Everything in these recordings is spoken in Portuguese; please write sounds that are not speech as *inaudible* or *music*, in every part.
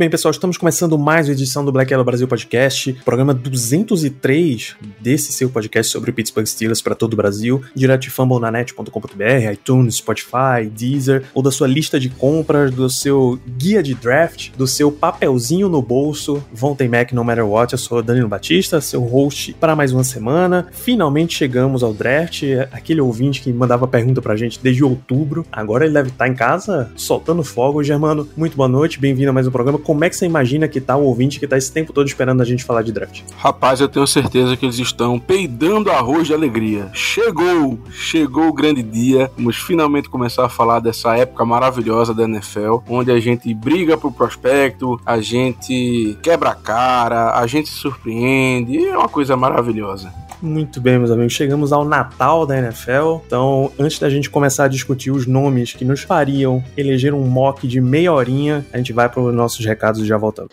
bem, pessoal, estamos começando mais uma edição do Black Yellow Brasil Podcast, programa 203 desse seu podcast sobre Pittsburgh Steelers para todo o Brasil, direto de fumblenanet.com.br, iTunes, Spotify, Deezer, ou da sua lista de compras, do seu guia de draft, do seu papelzinho no bolso, Von Mac No Matter What, eu sou Danilo Batista, seu host para mais uma semana. Finalmente chegamos ao draft, aquele ouvinte que mandava pergunta pra gente desde outubro, agora ele deve estar em casa soltando fogo. Germano, muito boa noite, bem-vindo a mais um programa como é que você imagina que tá o ouvinte que tá esse tempo todo esperando a gente falar de draft? Rapaz, eu tenho certeza que eles estão peidando arroz de alegria. Chegou! Chegou o grande dia. Vamos finalmente começar a falar dessa época maravilhosa da NFL, onde a gente briga pro prospecto, a gente quebra a cara, a gente se surpreende. É uma coisa maravilhosa. Muito bem, meus amigos. Chegamos ao Natal da NFL. Então, antes da gente começar a discutir os nomes que nos fariam eleger um mock de meia horinha, a gente vai para os nossos recados e já voltamos.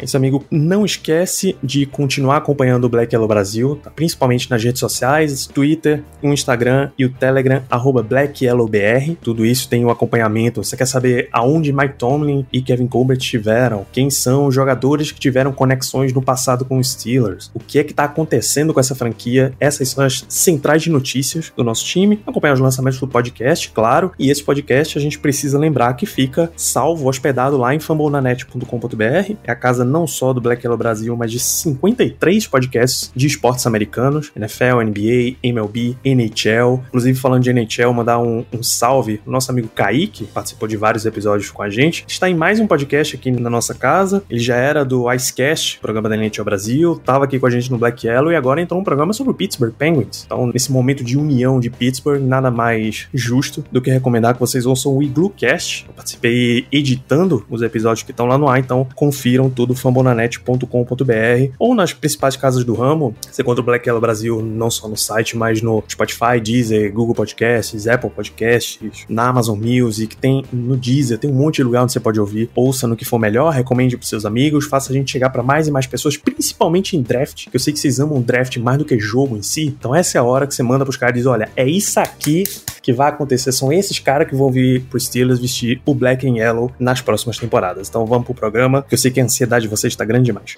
Esse amigo não esquece de continuar acompanhando o Black Yellow Brasil, tá? principalmente nas redes sociais, Twitter, o Instagram e o Telegram, arroba BlackYellowBR. Tudo isso tem o um acompanhamento. Você quer saber aonde Mike Tomlin e Kevin Colbert estiveram? Quem são os jogadores que tiveram conexões no passado com os Steelers? O que é que está acontecendo com essa franquia? Essas são as centrais de notícias do nosso time. Acompanhar os lançamentos do podcast, claro. E esse podcast a gente precisa lembrar que fica salvo, hospedado lá em fambonanet.com.br. É a casa não só do Black Yellow Brasil, mas de 53 podcasts de esportes americanos, NFL, NBA, MLB, NHL. Inclusive, falando de NHL, mandar um, um salve o nosso amigo Kaique, que participou de vários episódios com a gente. Está em mais um podcast aqui na nossa casa. Ele já era do Icecast, programa da NHL Brasil, estava aqui com a gente no Black Yellow e agora entrou um programa sobre o Pittsburgh Penguins. Então, nesse momento de união de Pittsburgh, nada mais justo do que recomendar que vocês ouçam o Igloo. Eu participei editando os episódios que estão lá no ar, então confiram tudo fambonanet.com.br ou nas principais casas do ramo. Você encontra o Black Yellow Brasil não só no site, mas no Spotify, Deezer, Google Podcasts, Apple Podcasts, na Amazon Music, tem no Deezer, tem um monte de lugar onde você pode ouvir. Ouça no que for melhor, recomende para seus amigos, faça a gente chegar para mais e mais pessoas, principalmente em draft, que eu sei que vocês amam draft mais do que jogo em si. Então essa é a hora que você manda pros caras e diz, olha, é isso aqui que vai acontecer. São esses caras que vão vir pro Steelers vestir o Black and Yellow nas próximas temporadas. Então vamos pro programa, que eu sei que a ansiedade de vocês está grande demais.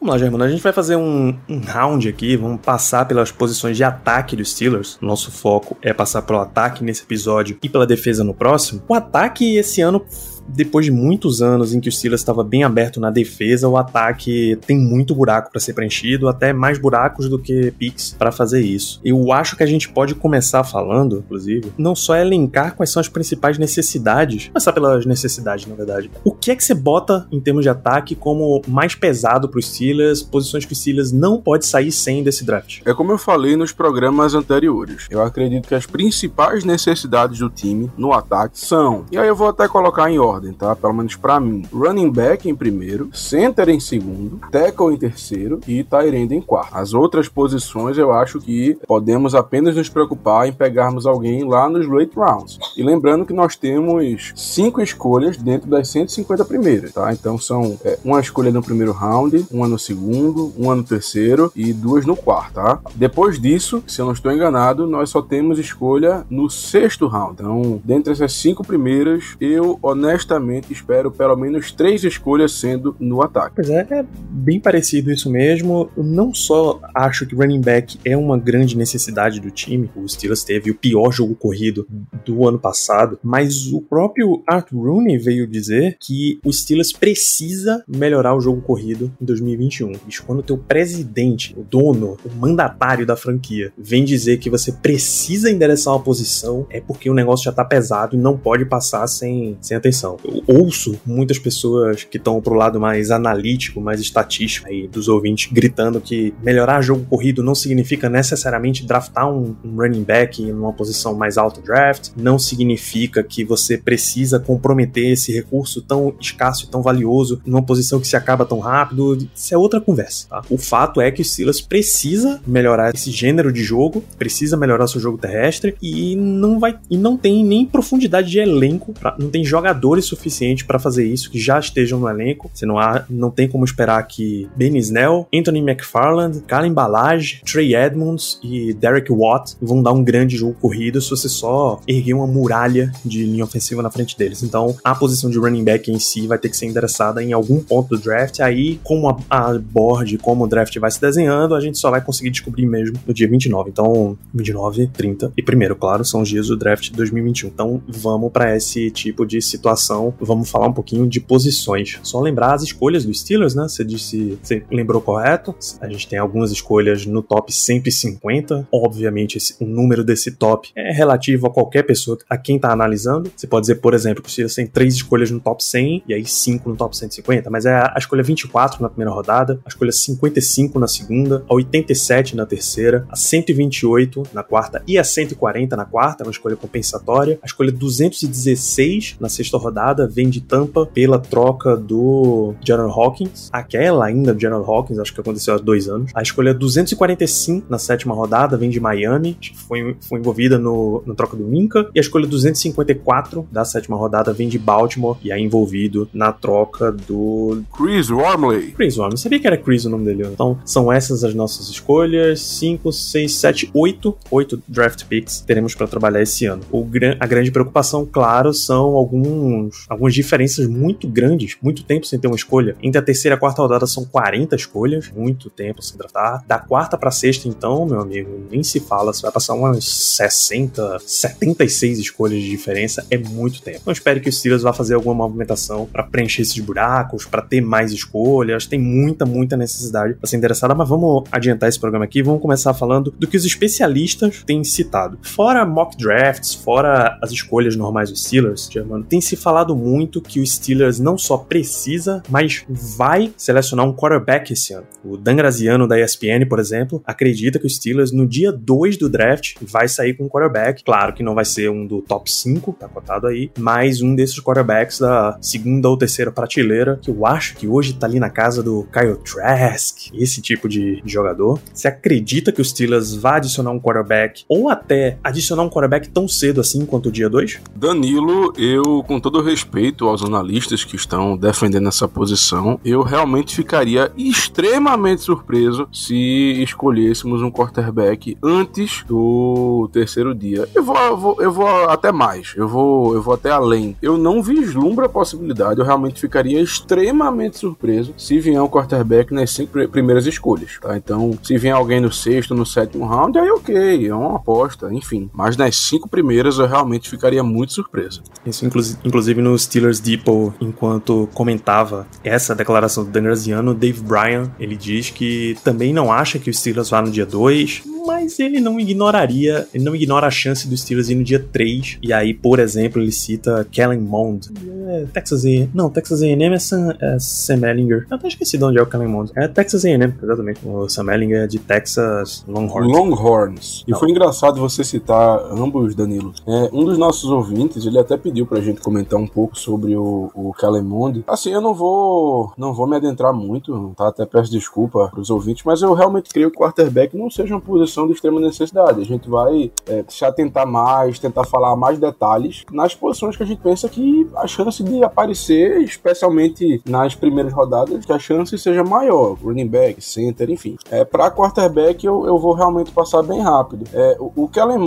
Vamos lá, Germano. A gente vai fazer um, um, round aqui. Vamos passar pelas posições de ataque dos Steelers. Nosso foco é passar pelo ataque nesse episódio e pela defesa no próximo. O ataque esse ano depois de muitos anos em que o Steelers estava bem aberto na defesa, o ataque tem muito buraco para ser preenchido, até mais buracos do que picks para fazer isso. Eu acho que a gente pode começar falando, inclusive, não só elencar quais são as principais necessidades, começar pelas necessidades, na verdade. O que é que você bota em termos de ataque como mais pesado para os Steelers, posições que o Steelers não pode sair sem desse draft? É como eu falei nos programas anteriores. Eu acredito que as principais necessidades do time no ataque são, e aí eu vou até colocar em ordem ordem, tá? Pelo menos para mim. Running back em primeiro, center em segundo, tackle em terceiro e tight end em quarto. As outras posições eu acho que podemos apenas nos preocupar em pegarmos alguém lá nos late rounds. E lembrando que nós temos cinco escolhas dentro das 150 primeiras, tá? Então são é, uma escolha no primeiro round, uma no segundo, uma no terceiro e duas no quarto, tá? Depois disso, se eu não estou enganado, nós só temos escolha no sexto round. Então, dentre essas cinco primeiras, eu honestamente honestamente espero pelo menos três escolhas sendo no ataque. Pois é, é bem parecido isso mesmo. Eu não só acho que running back é uma grande necessidade do time, o Steelers teve o pior jogo corrido do ano passado, mas o próprio Art Rooney veio dizer que o Steelers precisa melhorar o jogo corrido em 2021. Bicho, quando o teu presidente, o dono, o mandatário da franquia, vem dizer que você precisa endereçar uma posição, é porque o negócio já tá pesado e não pode passar sem, sem atenção. Eu ouço muitas pessoas que estão pro lado mais analítico, mais estatístico aí dos ouvintes gritando que melhorar jogo corrido não significa necessariamente draftar um, um running back em uma posição mais alta draft, não significa que você precisa comprometer esse recurso tão escasso e tão valioso numa posição que se acaba tão rápido. Isso é outra conversa. Tá? O fato é que o Steelers precisa melhorar esse gênero de jogo, precisa melhorar seu jogo terrestre e não vai e não tem nem profundidade de elenco, pra, não tem jogadores suficientes para fazer isso que já estejam no elenco. Você não há, não tem como esperar que Ben Snell, Anthony McFarland, Kalen Balage, Trey Edmonds e Derek Watt vão dar um grande jogo corrido se você só erguer uma muralha de linha ofensiva na frente deles. Então, a posição de running back em si vai ter que ser endereçada em algum ponto do draft. Aí, como a, a board, como o draft vai se desenhando, a gente só vai conseguir descobrir mesmo no dia 29. Então, 29, 30 e primeiro, claro, são os dias do draft de 2021. Então, vamos para esse tipo de situação. Vamos falar um pouquinho de posições. Só lembrar as escolhas dos Steelers, né? Você disse, você lembrou correto. A gente tem algumas escolhas no top 150. Obviamente, esse, o número desse top é relativo a qualquer pessoa, a quem tá analisando. Você pode dizer, por exemplo, que o Steelers tem três escolhas no top 100 e aí cinco no top 150, mas é a escolha 24 na primeira rodada, a escolha 55 na segunda, a 87 na terceira, a 128 na quarta e a 140 na quarta, é uma escolha compensatória. A escolha 216 na sexta rodada vem de Tampa pela troca do General Hawkins, aquela ainda do General Hawkins, acho que aconteceu há dois anos. A escolha 245 na sétima rodada vem de Miami, foi, foi envolvida no, no troca do Minka, e a escolha 254 da sétima rodada vem de Baltimore e é envolvido na troca do Chris Wormley. Chris Wormley. Sabia que era Chris o nome dele. Então, são essas as nossas escolhas. 5, 6, 7, 8. 8 draft picks teremos para trabalhar esse ano. O, a grande preocupação, claro, são alguns, algumas diferenças muito grandes. Muito tempo sem ter uma escolha. Entre a terceira e a quarta rodada são 40 escolhas. Muito tempo sem draftar. Da quarta para sexta, então, meu amigo, nem se fala. Você vai passar umas 60, 76 escolhas de diferença. É muito tempo. Então, espero que o Steelers vá fazer alguma movimentação para preencher esses buracos, para ter mais escolhas. Tem muita, muita necessidade para ser interessada, mas vamos adiantar esse programa aqui. Vamos começar falando do que os especialistas têm citado. Fora mock drafts, fora as escolhas normais dos Steelers, Germano, tem se falado muito que o Steelers não só precisa, mas vai selecionar um quarterback esse ano. O Dan Graziano da ESPN, por exemplo, acredita que o Steelers no dia 2 do draft vai sair com um quarterback. Claro que não vai ser um do top 5, tá cotado aí, mas um desses quarterbacks da segunda ou terceira prateleira, que eu acho que hoje tá ali na casa do Kyle Trask, esse tipo de jogador. Você acredita que o Steelers vai adicionar um quarterback ou até adicionar um quarterback tão cedo assim quanto o dia 2? Danilo, eu, com todo respeito aos analistas que estão defendendo essa posição, eu realmente ficaria extremamente surpreso se escolhêssemos um quarterback antes do terceiro dia. Eu vou, eu vou, eu vou até mais, eu vou, eu vou até além. Eu não vislumbro a possibilidade, eu realmente ficaria extremamente surpreso se vier um quarterback nas cinco primeiras escolhas, tá? Então, se vier alguém no sexto, no sétimo round, aí ok, é uma aposta, enfim. Mas nas cinco primeiras eu realmente ficaria muito surpreso. Isso, inclusive no Steelers Depot, enquanto comentava essa declaração do Dan Graziano, Dave Bryan, ele diz que também não acha que o Steelers vá no dia 2, mas ele não ignoraria, ele não ignora a chance do Steelers ir no dia 3. E aí, por exemplo, ele cita Kellen Mond. É, Texas A&M. Não, Texas A&M é Sam, é Sam Ellinger. Eu até esqueci de onde é o Kellen Mond. É Texas A&M, exatamente. O Sam Ellinger é de Texas Longhorns. Longhorns. E foi engraçado você citar ambos, Danilo. É, um dos nossos ouvintes, ele até pediu pra gente comentar um pouco sobre o, o. Assim, eu não vou, não vou me adentrar muito, tá? Até peço desculpa pros ouvintes, mas eu realmente creio que o quarterback não seja uma posição de extrema necessidade. A gente vai é, se atentar mais, tentar falar mais detalhes nas posições que a gente pensa que a chance de aparecer, especialmente nas primeiras rodadas, que a chance seja maior. Running back, center, enfim. É, para quarterback, eu, eu vou realmente passar bem rápido. É, o, o Kellen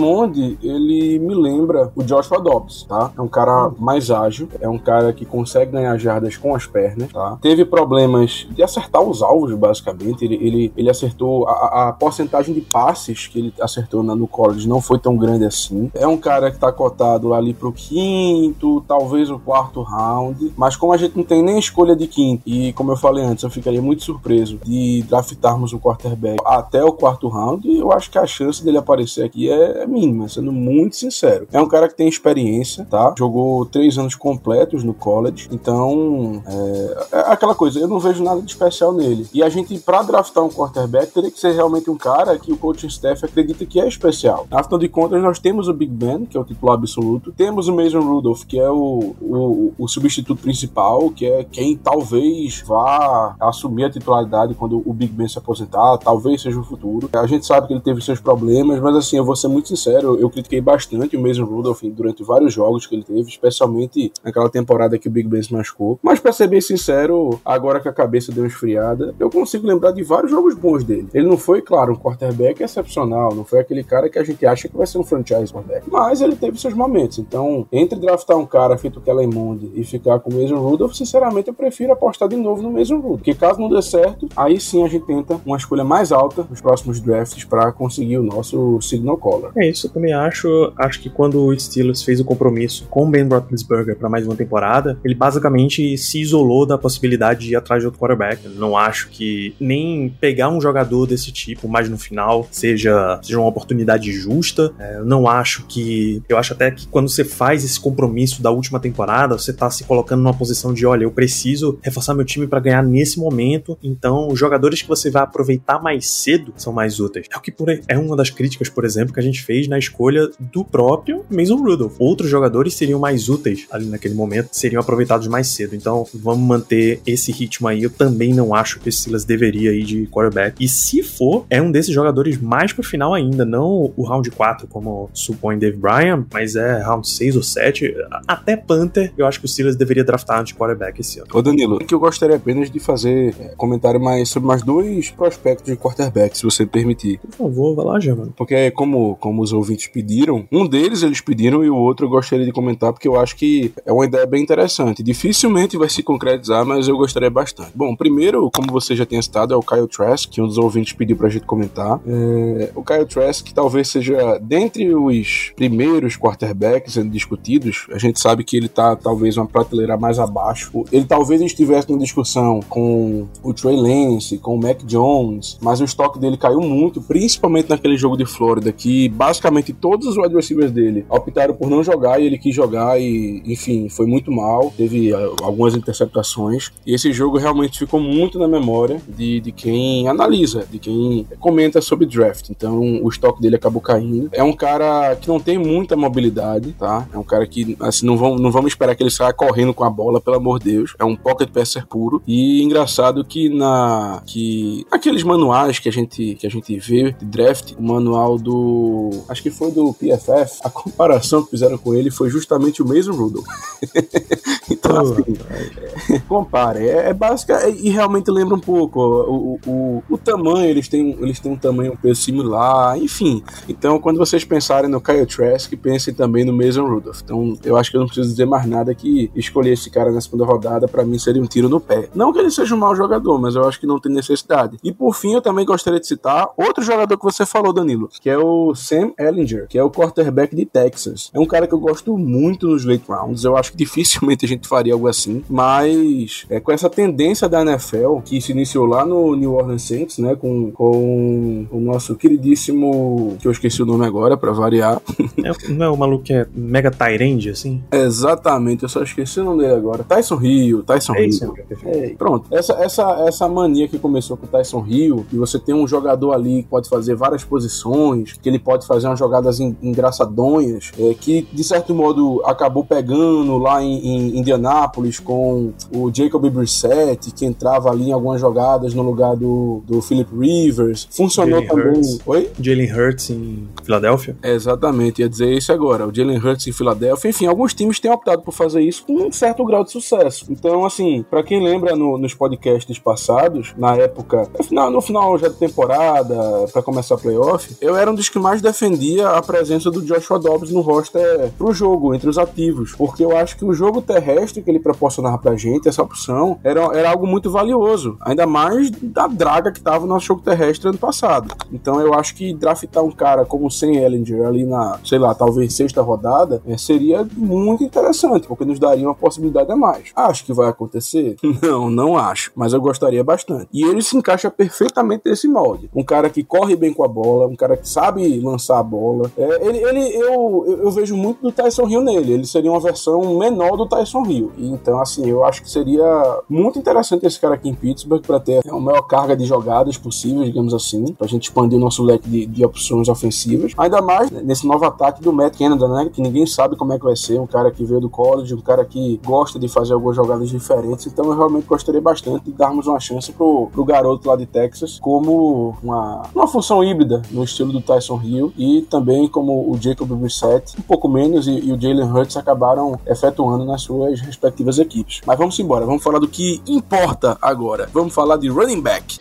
ele me lembra o Joshua Dobbs, tá? É um cara mais ágil, é um cara que consegue ganhar jardas com as pernas, tá? Teve problemas de acertar os alvos, basicamente. Ele, ele, ele acertou a, a porcentagem de passes que ele acertou na, no college não foi tão grande assim. É um cara que tá cotado ali pro quinto, talvez o quarto round, mas como a gente não tem nem escolha de quinto, e como eu falei antes, eu ficaria muito surpreso de draftarmos um quarterback até o quarto round, eu acho que a chance dele aparecer aqui é, é mínima, sendo muito sincero. É um cara que tem experiência, tá? Jogou três anos completos no college, então é, é aquela coisa, eu não vejo nada de especial nele. E a gente, pra draftar um quarterback, teria que ser realmente um cara que o coaching staff acredita que é especial. Afinal de contas, nós temos o Big Ben, que é o titular absoluto, temos o Mason Rudolph, que é o, o, o substituto principal, que é quem talvez vá assumir a titularidade quando o Big Ben se aposentar, talvez seja o futuro. A gente sabe que ele teve seus problemas, mas assim, eu vou ser muito sincero, eu critiquei bastante o Mason Rudolph durante vários jogos que ele teve, especialmente naquela temporada que o Big Ben se machucou. Mas pra ser bem sincero, agora que a cabeça deu uma esfriada, eu consigo lembrar de vários jogos bons dele. Ele não foi, claro, um quarterback excepcional, não foi aquele cara que a gente acha que vai ser um franchise quarterback, mas ele teve seus momentos. Então, entre draftar um cara feito Kellen Mond e ficar com o Mason Rudolph, sinceramente eu prefiro apostar de novo no Mason Rudolph. Porque caso não dê certo, aí sim a gente tenta uma escolha mais alta nos próximos drafts para conseguir o nosso signal caller. É isso, eu também acho. Acho que quando o Steelers fez o compromisso com o Ben Roethlisberger para mais uma temporada, ele basicamente se isolou da possibilidade de ir atrás de outro quarterback. Eu não acho que nem pegar um jogador desse tipo mais no final seja, seja uma oportunidade justa. É, eu não acho que. Eu acho até que quando você faz esse compromisso da última temporada, você tá se colocando numa posição de: olha, eu preciso reforçar meu time para ganhar nesse momento. Então, os jogadores que você vai aproveitar mais cedo são mais úteis. É o que por, é uma das críticas, por exemplo, que a gente fez na escolha do próprio Mason Rudolph. Outros jogadores seriam mais úteis ali naquele momento, seriam aproveitados mais cedo. Então, vamos manter esse ritmo aí. Eu também não acho que o Silas deveria ir de quarterback. E se for, é um desses jogadores mais pro final ainda, não o round 4, como supõe Dave Bryan, mas é round 6 ou 7. Até Panther, eu acho que o Silas deveria draftar antes de quarterback esse ano. Ô Danilo, que eu gostaria apenas de fazer é, comentário mais sobre mais dois prospectos de quarterback, se você permitir. Por favor, vai lá, Germano. Porque como, como os ouvintes pediram, um deles eles pediram e o outro eu gostaria de comentar porque eu acho que é uma ideia bem interessante. Dificilmente vai se concretizar, mas eu gostaria bastante. Bom, primeiro, como você já tinha citado, é o Kyle Trask, que um dos ouvintes pediu pra gente comentar. É, o Kyle Trask talvez seja, dentre os primeiros quarterbacks sendo discutidos, a gente sabe que ele tá talvez uma prateleira mais abaixo. Ele talvez estivesse em discussão com o Trey Lance, com o Mac Jones, mas o estoque dele caiu muito, principalmente naquele jogo de Flórida, que basicamente todos os wide receivers dele optaram por não jogar e ele quis jogar e, enfim, foi muito mal. Teve uh, algumas interceptações. E esse jogo realmente ficou muito na memória de, de quem analisa, de quem comenta sobre draft. Então o estoque dele acabou caindo. É um cara que não tem muita mobilidade, tá? É um cara que, assim, não vamos, não vamos esperar que ele saia correndo com a bola, pelo amor de Deus. É um pocket passer puro. E engraçado que na que aqueles manuais que a gente que a gente vê de draft, o manual do acho que foi do PFF, a comparação que fizeram com ele foi justamente o Mason Rudolph. *laughs* então, assim, é, compare, é, é básica e realmente lembra um pouco o, o, o, tamanho, eles têm, eles têm um tamanho, um peso similar, enfim. Então, quando vocês pensarem no Kyle Trask, pensem também no Mason Rudolph. Então, eu acho que eu não preciso dizer mais nada que escolher esse cara na segunda rodada para mim seria um tiro no pé. Não que ele seja um mau jogador, mas eu acho que não tem necessidade. E por fim, eu também gostaria de citar outro jogador que você falou, Danilo, que é o Sam Ellinger, que é o quarterback de Texas. É um cara que eu gosto muito nos late rounds. Eu acho que *laughs* dificilmente a gente faria algo assim, mas é, com essa tendência da NFL que se iniciou lá no New Orleans Saints, né, com, com o nosso queridíssimo, que eu esqueci o nome agora para variar. É, não é o maluco que é mega Tyrande, assim? Exatamente, eu só esqueci o nome dele agora. Tyson Hill, Tyson Hill. É, pronto, essa, essa, essa mania que começou com o Tyson Hill, que você tem um jogador ali que pode fazer várias posições, que ele pode fazer umas jogadas en- engraçadonhas, é, que de certo modo acabou pegando lá em, em Indianápolis com o Jacob Brissett, que entrava ali em algumas jogadas no lugar do, do Philip Rivers. Funcionou Jalen também. Hurts. Oi? Jalen Hurts em Filadélfia? É, Exatamente, ia dizer isso agora. O Jalen Hurts em Filadélfia. Enfim, alguns times têm optado por fazer isso com um certo grau de sucesso. Então, assim, pra quem lembra no- nos podcasts passados, na época, no final, no final já da temporada, pra começar a playoff, eu era um dos que mais defendia a presença do Joshua Dobbs no roster pro jogo, entre os ativos. Porque eu acho que o jogo terrestre que ele proporcionava pra gente, essa opção, era, era algo muito valioso. Ainda mais da draga que tava no nosso jogo terrestre ano passado. Então eu acho que draftar um cara como o Sam Ellinger ali na, sei lá, talvez sexta rodada, eh, seria muito interessante, porque no nos daria uma possibilidade a mais. Acho que vai acontecer? *laughs* Não, não acho, mas eu gostaria bastante. E ele se encaixa perfeitamente nesse molde. Um cara que corre bem com a bola, um cara que sabe lançar a bola. É, ele, ele eu, eu, eu, vejo muito do Tyson Hill nele. Ele seria uma versão menor do Tyson Hill. Então, assim, eu acho que seria muito interessante esse cara aqui em Pittsburgh para ter a maior carga de jogadas possível, digamos assim, pra gente expandir o nosso leque de, de opções ofensivas. Ainda mais nesse novo ataque do Matt Canada, né? Que ninguém sabe como é que vai ser. Um cara que veio do college, um cara que gosta de fazer algumas jogadas diferentes. Então eu realmente gostaria bastante de darmos uma chance pro, pro garoto lá de Texas como uma, uma função híbrida no estilo do Tyson Hill e também como o Jacob Brissett, um pouco menos, e, e o Jalen Hurts acabaram efetuando nas suas respectivas equipes. Mas vamos embora, vamos falar do que importa agora. Vamos falar de running back.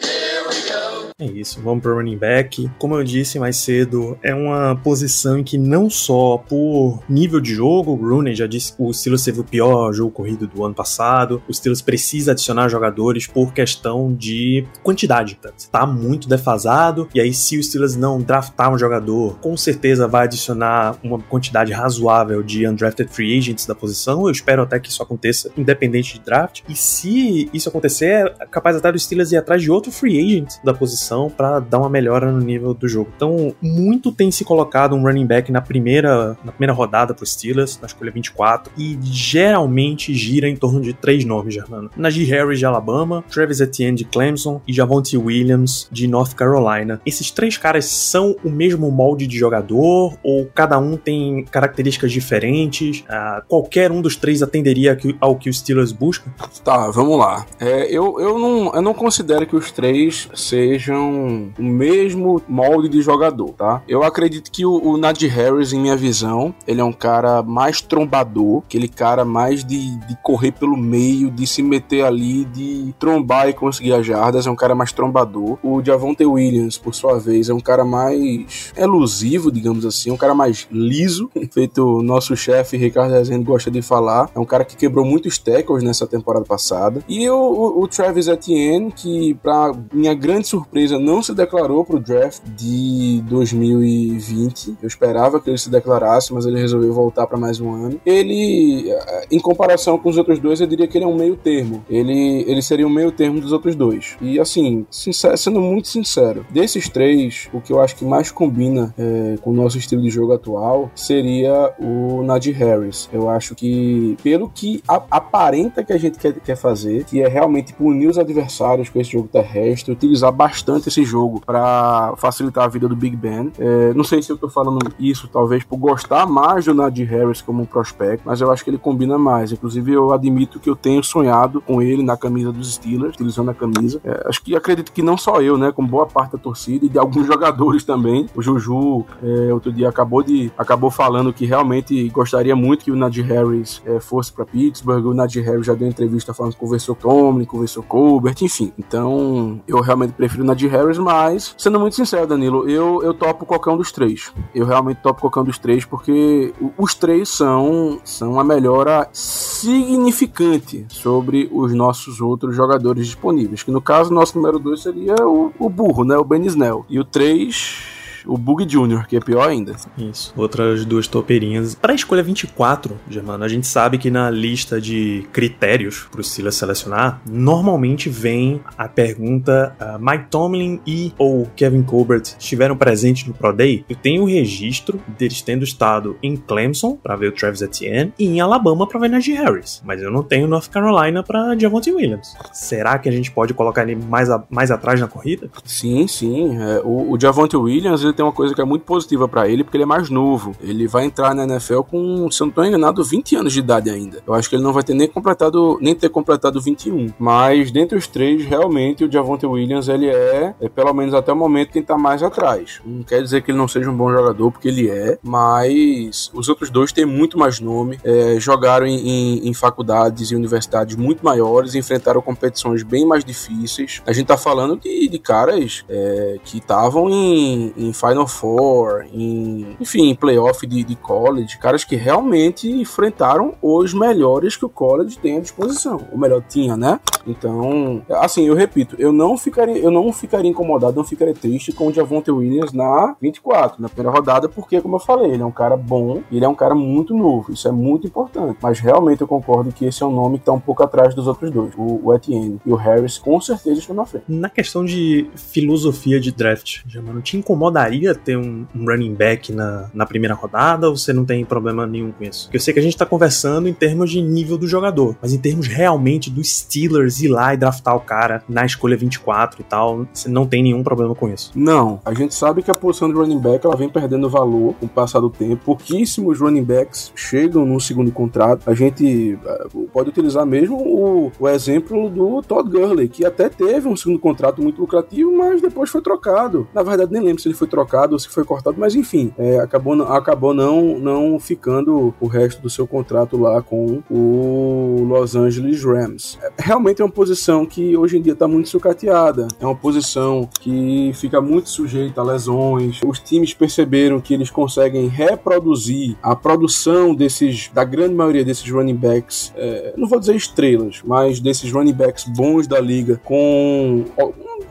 É isso, vamos pro running back. Como eu disse mais cedo, é uma posição em que não só por nível de jogo, o Rooney já disse que o Steelers teve o pior jogo corrido do ano passado, o Steelers precisa adicionar jogadores por questão de quantidade. Tá muito defasado, e aí se o Steelers não draftar um jogador, com certeza vai adicionar uma quantidade razoável de undrafted free agents da posição. Eu espero até que isso aconteça, independente de draft. E se isso acontecer, é capaz até do Steelers ir atrás de outro free agent da posição para dar uma melhora no nível do jogo. Então, muito tem se colocado um running back na primeira, na primeira rodada para os Steelers, na escolha 24, e geralmente gira em torno de três nomes, Germano. Najee Harris de Alabama, Travis Etienne de Clemson e Javonte Williams de North Carolina. Esses três caras são o mesmo molde de jogador ou cada um tem características diferentes? Uh, qualquer um dos três atenderia ao que os Steelers buscam? Tá, vamos lá. É, eu, eu, não, eu não considero que os três sejam sejam o mesmo molde de jogador, tá? Eu acredito que o, o Harris, em minha visão, ele é um cara mais trombador, aquele cara mais de, de correr pelo meio, de se meter ali, de trombar e conseguir as jardas, é um cara mais trombador. O Javonte Williams, por sua vez, é um cara mais elusivo, digamos assim, um cara mais liso, *laughs* feito o nosso chefe Ricardo Rezende gosta de falar. É um cara que quebrou muitos tackles nessa temporada passada. E o, o, o Travis Etienne, que, pra minha grande surpresa, surpresa, não se declarou para o draft de 2020. Eu esperava que ele se declarasse, mas ele resolveu voltar para mais um ano. Ele, em comparação com os outros dois, eu diria que ele é um meio termo. Ele, ele seria um meio termo dos outros dois. E assim, sincero, sendo muito sincero, desses três, o que eu acho que mais combina é, com o nosso estilo de jogo atual seria o Najee Harris. Eu acho que, pelo que aparenta que a gente quer, quer fazer, que é realmente punir os adversários com esse jogo terrestre, utilizar bastante bastante esse jogo para facilitar a vida do Big Ben. É, não sei se eu tô falando isso, talvez por gostar mais do Najee Harris como prospecto, mas eu acho que ele combina mais. Inclusive, eu admito que eu tenho sonhado com ele na camisa dos Steelers, utilizando a camisa. É, acho que acredito que não só eu, né, como boa parte da torcida e de alguns *laughs* jogadores também. O Juju, é, outro dia, acabou de acabou falando que realmente gostaria muito que o Najee Harris é, fosse para Pittsburgh. O Najee Harris já deu entrevista falando que conversou com Tomlin, conversou com Colbert, enfim. Então, eu realmente prefiro o Najee Harris, mas, sendo muito sincero, Danilo, eu, eu topo qualquer um dos três. Eu realmente topo qualquer um dos três, porque os três são, são uma melhora significante sobre os nossos outros jogadores disponíveis. Que no caso, nosso número dois seria o, o burro, né? O Ben Snell. E o três o Bug Jr., que é pior ainda. Isso, outras duas topeirinhas. Para a escolha 24, Germano, a gente sabe que na lista de critérios para o Silas selecionar, normalmente vem a pergunta uh, Mike Tomlin e ou Kevin Colbert estiveram presentes no Pro Day? Eu tenho o registro deles tendo estado em Clemson para ver o Travis Etienne e em Alabama para ver Najee Harris, mas eu não tenho North Carolina para Javonte Williams. Será que a gente pode colocar ele mais, a, mais atrás na corrida? Sim, sim. É, o, o Javonte Williams ele tem uma coisa que é muito positiva para ele, porque ele é mais novo. Ele vai entrar na NFL com, se eu não tô enganado, 20 anos de idade ainda. Eu acho que ele não vai ter nem completado, nem ter completado 21. Mas dentre os três, realmente o Javonte Williams ele é, é pelo menos até o momento quem tá mais atrás. Não quer dizer que ele não seja um bom jogador, porque ele é, mas os outros dois têm muito mais nome, é, jogaram em, em, em faculdades e universidades muito maiores, enfrentaram competições bem mais difíceis. A gente tá falando de, de caras é, que estavam em, em Final Four, em, enfim, em playoff de, de college, caras que realmente enfrentaram os melhores que o college tem à disposição. O melhor tinha, né? Então, assim, eu repito, eu não ficaria, eu não ficaria incomodado, não ficaria triste com o Javonte Williams na 24, na primeira rodada, porque, como eu falei, ele é um cara bom, ele é um cara muito novo, isso é muito importante. Mas realmente eu concordo que esse é um nome que tá um pouco atrás dos outros dois. O, o Etienne e o Harris com certeza estão na frente. Na questão de filosofia de draft, Jamano, te incomodaria ter um, um running back na, na primeira rodada ou você não tem problema nenhum com isso? Porque eu sei que a gente tá conversando em termos de nível do jogador, mas em termos realmente dos Steelers ir lá e draftar o cara na escolha 24 e tal, você não tem nenhum problema com isso. Não, a gente sabe que a posição de running back ela vem perdendo valor com o passar do tempo. Pouquíssimos running backs chegam no segundo contrato. A gente eh, pode utilizar mesmo o, o exemplo do Todd Gurley, que até teve um segundo contrato muito lucrativo, mas depois foi trocado. Na verdade, nem lembro se ele foi trocado ou se foi cortado, mas enfim, é, acabou, acabou não, não ficando o resto do seu contrato lá com o Los Angeles Rams. É, realmente é uma posição que hoje em dia está muito sucateada. É uma posição que fica muito sujeita a lesões. Os times perceberam que eles conseguem reproduzir a produção desses, da grande maioria desses running backs, é, não vou dizer estrelas, mas desses running backs bons da liga, com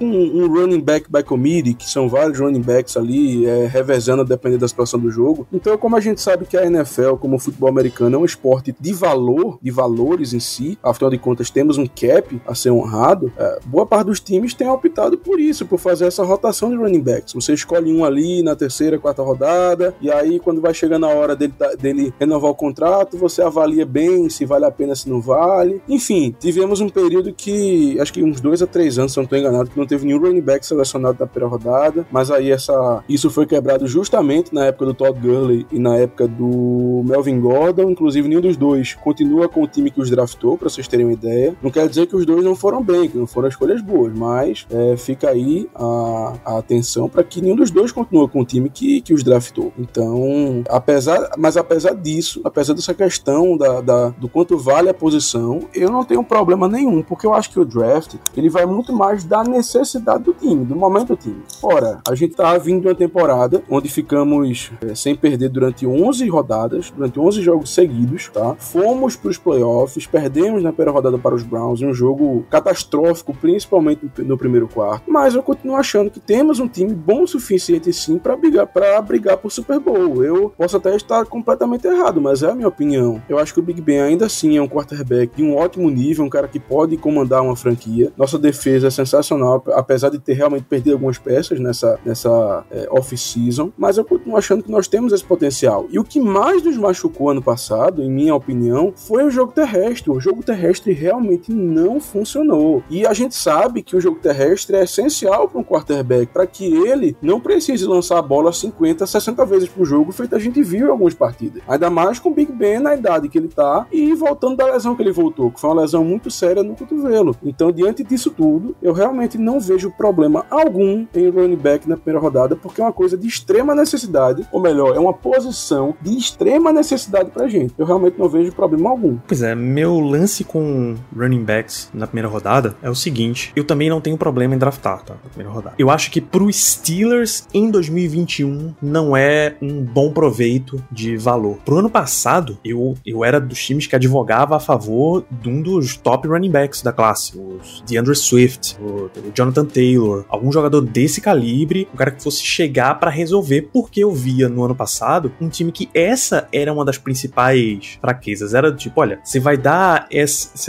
um, um, running back by committee, que são vários running backs ali, é, revezando dependendo da situação do jogo. Então, como a gente sabe que a NFL, como o futebol americano, é um esporte de valor, de valores em si, afinal de contas, temos um cap a ser honrado, é, boa parte dos times tem optado por isso, por fazer essa rotação de running backs. Você escolhe um ali na terceira, quarta rodada, e aí quando vai chegando a hora dele, dele renovar o contrato, você avalia bem se vale a pena, se não vale. Enfim, tivemos um período que, acho que uns dois a três anos, se não estou enganado, que não teve nenhum running back selecionado na primeira rodada, mas aí essa, isso foi quebrado justamente na época do Todd Gurley e na época do Melvin Gordon, inclusive nenhum dos dois continua com o time que os draftou, para vocês terem uma ideia. Não quer dizer que os dois não foram bem, que não foram escolhas boas, mas é, fica aí a, a atenção para que nenhum dos dois continua com o time que, que os draftou. Então, apesar, mas apesar disso, apesar dessa questão da, da, do quanto vale a posição, eu não tenho problema nenhum, porque eu acho que o draft ele vai muito mais da necessidade do time, do momento do time. Ora, a gente tá vindo de uma temporada onde ficamos é, sem perder durante 11 rodadas, durante 11 jogos seguidos, tá? Fomos para os playoffs, perdemos na primeira rodada para os Browns, um jogo catastrófico, principalmente no primeiro quarto. Mas eu continuo achando que temos um time bom o suficiente sim para brigar para brigar por Super Bowl. Eu posso até estar completamente errado, mas é a minha opinião. Eu acho que o Big Ben ainda assim é um quarterback de um ótimo nível, um cara que pode comandar uma franquia. Nossa defesa é sensacional, apesar de ter realmente perdido algumas peças nessa, nessa é, off-season, mas eu continuo achando que nós temos esse potencial. E o que mais nos machucou ano passado, em minha opinião, foi o jogo terrestre. O jogo terrestre realmente não funcionou. E a gente sabe que o jogo terrestre é essencial para um quarterback, para que ele não precise lançar a bola 50, 60 vezes por jogo, feito a gente viu em algumas partidas. Ainda mais com o Big Ben na idade que ele tá e voltando da lesão que ele voltou, que foi uma lesão muito séria no cotovelo. Então, diante disso tudo, eu realmente não vejo problema algum em running back na primeira rodada, porque é uma coisa de extrema necessidade, ou melhor, é uma posição de extrema necessidade pra gente. Eu realmente não vejo problema algum. Pois é, meu lance com running backs na primeira rodada é o seguinte: eu também não tenho problema em draftar, tá? Na primeira rodada. Eu acho que pro Steelers em 2021 não é um bom proveito de valor. Pro ano passado, eu, eu era dos times que advogava a favor de um dos top running backs da classe, os DeAndre Swift, o, o Jonathan Taylor, algum jogador desse calibre, um cara que fosse chegar para resolver, porque eu via no ano passado um time que essa era uma das principais fraquezas. Era tipo, olha, você vai dar.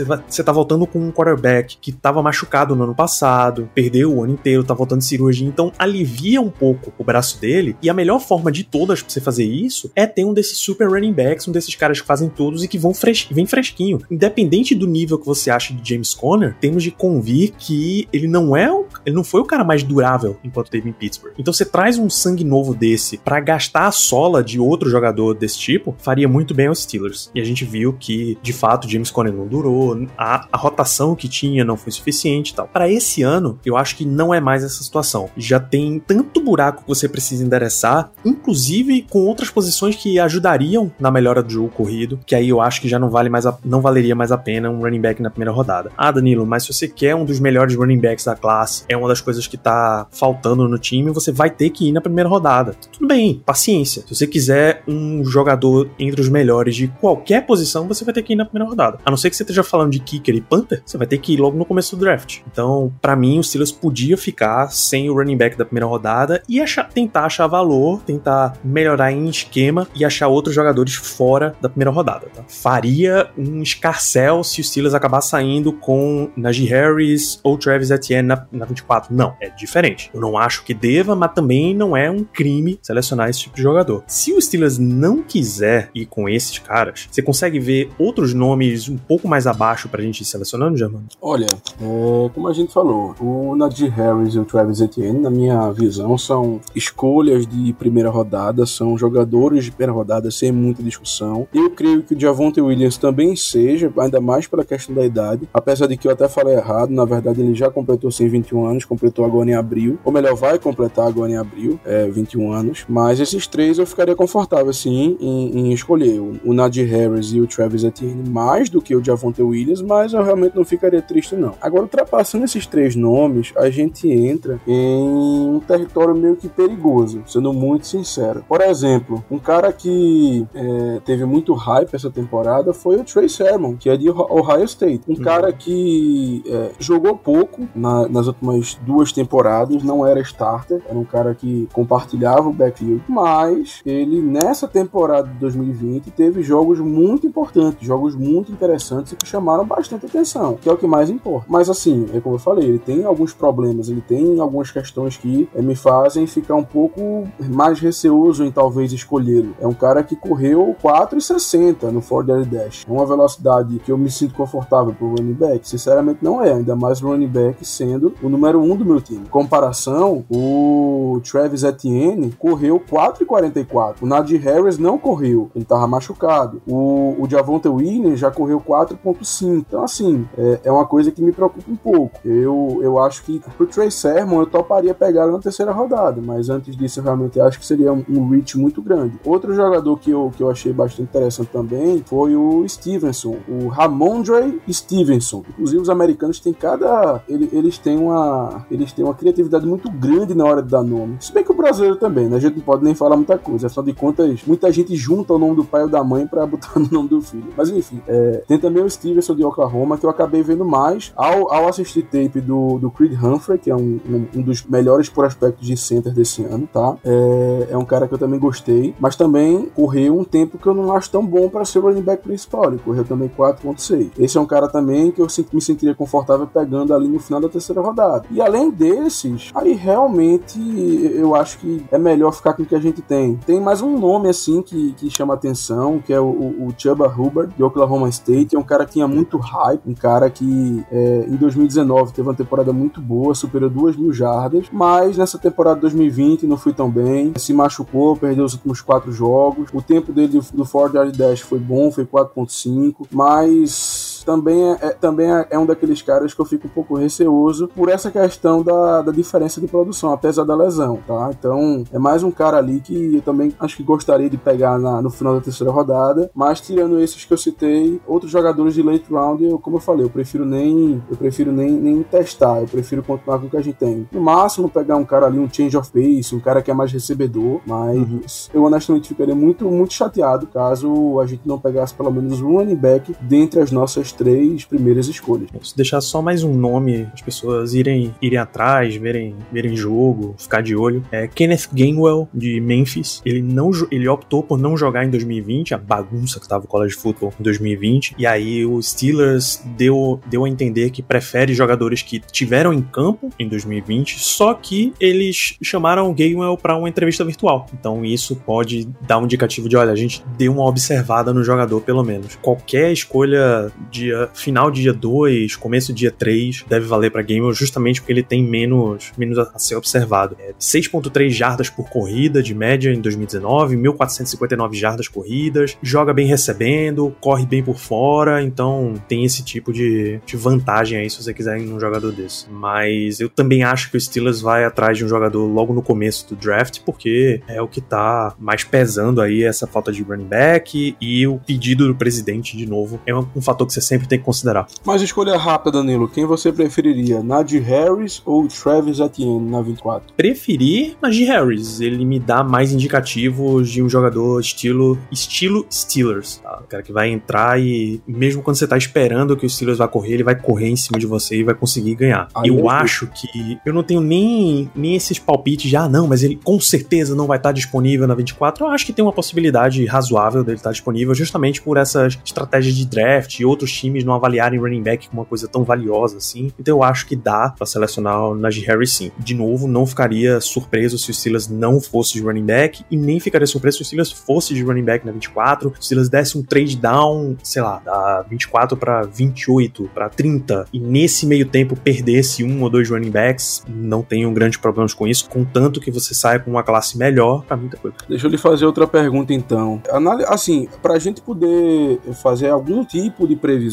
Vai, você tá voltando com um quarterback que tava machucado no ano passado, perdeu o ano inteiro, tá voltando de cirurgia, então alivia um pouco o braço dele. E a melhor forma de todas pra você fazer isso é ter um desses super running backs, um desses caras que fazem todos e que vão fres vem fresquinho. Independente do nível que você acha de James Conner, temos de convir que ele não é o, ele não foi o cara mais durável enquanto teve em Pittsburgh. Então você traz um sangue novo desse para gastar a sola de outro jogador desse tipo, faria muito bem aos Steelers. E a gente viu que, de fato, James Conner não durou, a, a rotação que tinha não foi suficiente e tal. Para esse ano, eu acho que não é mais essa situação. Já tem tanto buraco que você precisa endereçar, inclusive com outras posições que ajudariam na melhora do jogo corrido, que aí eu acho que já não vale mais a, não valeria mais a pena um running back na primeira rodada. Ah, Danilo, mas se você quer um dos melhores running backs da classe, é uma das coisas que tá faltando no time, você vai ter que ir na primeira rodada. Tudo bem, paciência. Se você quiser um jogador entre os melhores de qualquer posição, você vai ter que ir na primeira rodada. A não ser que você esteja falando de kicker e punter, você vai ter que ir logo no começo do draft. Então, para mim, o Steelers podia ficar sem o running back da primeira rodada e achar, tentar achar valor, tentar melhorar em esquema e achar outros jogadores fora da primeira rodada. Tá? Faria um escarcel se o Steelers acabar saindo com Najee Harris ou Travis Etienne na, na 24. Não, é diferente. Eu não acho que deva, mas também não é um crime selecionar esse tipo de jogador. Se o Steelers não quiser ir com esses caras, você consegue ver outros nomes um pouco mais abaixo pra gente ir selecionando, Germano? Olha, é, como a gente falou, o Najee Harris e o Travis Etienne, na minha visão, são escolhas de primeira rodada, são jogadores de primeira rodada sem muita discussão. Eu creio que o Javonte Williams também seja, ainda mais pela questão da idade, apesar de que eu até falei errado, na verdade ele já completou 121 anos, completou agora em abril, ou melhor, vai completar agora em abril, é, 21 anos, mas esses três eu ficaria confortável, sim, em, em escolher o, o Najee Harris e o Travis Etienne mais do que o Javonte Williams, mas eu realmente não ficaria triste não. Agora, ultrapassando esses três nomes, a gente entra em um território meio que perigoso, sendo muito sincero. Por exemplo, um cara que é, teve muito hype essa temporada foi o Trey Sermon, que é de Ohio State. Um uhum. cara que é, jogou pouco na, nas últimas duas temporadas, não era starter, era um cara que compartilhava o backfield, mas ele nessa temporada de 2020 teve jogos muito importantes, jogos muito interessantes e que chamaram bastante atenção, que é o que mais importa. Mas assim, é como eu falei, ele tem alguns problemas, ele tem algumas questões que é, me fazem ficar um pouco mais receoso em talvez escolhê-lo. É um cara que correu 4,60 no Ford Air Dash. É uma velocidade que eu me sinto confortável pro running back. Sinceramente não é, ainda mais running back sendo o número 1 um do meu time. Comparação, o Travis Etienne correu 4,44. O Najee Harris não correu, ele tava machucado. O, o Javonte Williams já correu 4,5. Então assim, é, é, uma coisa que me preocupa um pouco. Eu, eu acho que pro Trey Sermon eu toparia pegar na terceira rodada, mas antes disso eu realmente acho que seria um, um reach muito grande. Outro jogador que eu, que eu achei bastante interessante também foi o Stevenson, o Ramondre Stevenson. Inclusive os americanos têm cada ele, eles têm uma eles têm uma criatividade muito grande na hora de dar. Se bem que o brasileiro também, né? A gente não pode nem falar muita coisa. Afinal de contas, muita gente junta o nome do pai ou da mãe para botar *laughs* no nome do filho. Mas enfim, é, tem também o Stevenson de Oklahoma que eu acabei vendo mais ao, ao assistir tape do, do Creed Humphrey, que é um, um, um dos melhores prospectos de center desse ano, tá? É, é um cara que eu também gostei, mas também correu um tempo que eu não acho tão bom para ser o running back principal. Ele correu também 4.6. Esse é um cara também que eu me sentiria confortável pegando ali no final da terceira rodada. E além desses, aí realmente eu acho que é melhor ficar com o que a gente tem. Tem mais um nome assim que, que chama atenção, que é o, o, Chuba Hubbard, de Oklahoma State. É um cara que tinha muito hype, um cara que é, em 2019 teve uma temporada muito boa, superou 2 mil jardas, mas nessa temporada de 2020 não foi tão bem, se machucou, perdeu os últimos quatro jogos. O tempo dele do Ford Yard Dash foi bom, foi 4.5, mas também é, é, também é, é um daqueles caras que eu fico um pouco receoso por essa questão da, da diferença de produção, apesar da lesão, tá? Então é mais um cara ali que eu também acho que gostaria de pegar na, no final da terceira rodada, mas tirando esses que eu citei, outros jogadores de late round, eu, como eu falei, eu prefiro nem eu prefiro nem, nem testar, eu prefiro continuar com o que a gente tem. No máximo pegar um cara ali, um change of pace, um cara que é mais recebedor, mas uhum. eu honestamente ficaria muito, muito chateado caso a gente não pegasse pelo menos um running back dentre as nossas três primeiras escolhas. Se deixar só mais um nome, as pessoas irem, irem atrás, verem, verem jogo, ficar de olho. É Kenneth Gainwell, de Memphis. Ele não ele optou por não jogar em 2020, a bagunça que tava o college football em 2020. E aí o Steelers deu, deu a entender que prefere jogadores que tiveram em campo em 2020, só que eles chamaram o Gainwell para uma entrevista virtual. Então isso pode dar um indicativo de, olha, a gente deu uma observada no jogador pelo menos. Qualquer escolha de dia, final dia 2, começo dia 3, deve valer para Gamer justamente porque ele tem menos, menos a ser observado. É 6.3 jardas por corrida de média em 2019, 1459 jardas corridas, joga bem recebendo, corre bem por fora, então tem esse tipo de, de vantagem aí se você quiser em um jogador desse. Mas eu também acho que o Steelers vai atrás de um jogador logo no começo do draft, porque é o que tá mais pesando aí essa falta de running back e o pedido do presidente de novo é um, um fator que você sempre sempre tem que considerar. Mas escolha rápida, Danilo. Quem você preferiria? Najee Harris ou Travis Etienne na 24? Preferir Najee Harris. Ele me dá mais indicativos de um jogador estilo estilo Steelers. Tá? O cara que vai entrar e, mesmo quando você tá esperando que o Steelers vá correr, ele vai correr em cima de você e vai conseguir ganhar. Aí eu acho que. Eu não tenho nem, nem esses palpites de, ah, não, mas ele com certeza não vai estar disponível na 24. Eu acho que tem uma possibilidade razoável dele estar disponível, justamente por essas estratégias de draft e outros times não avaliarem running back como uma coisa tão valiosa assim. Então eu acho que dá pra selecionar o Najee Harris sim. De novo, não ficaria surpreso se o Steelers não fosse de running back e nem ficaria surpreso se o Steelers fosse de running back na 24. Se o Steelers desse um trade down, sei lá, da 24 pra 28, pra 30 e nesse meio tempo perdesse um ou dois running backs, não tenho grandes problemas com isso, contanto que você saia com uma classe melhor pra muita coisa. Deixa eu lhe fazer outra pergunta então. Assim, pra gente poder fazer algum tipo de previsão,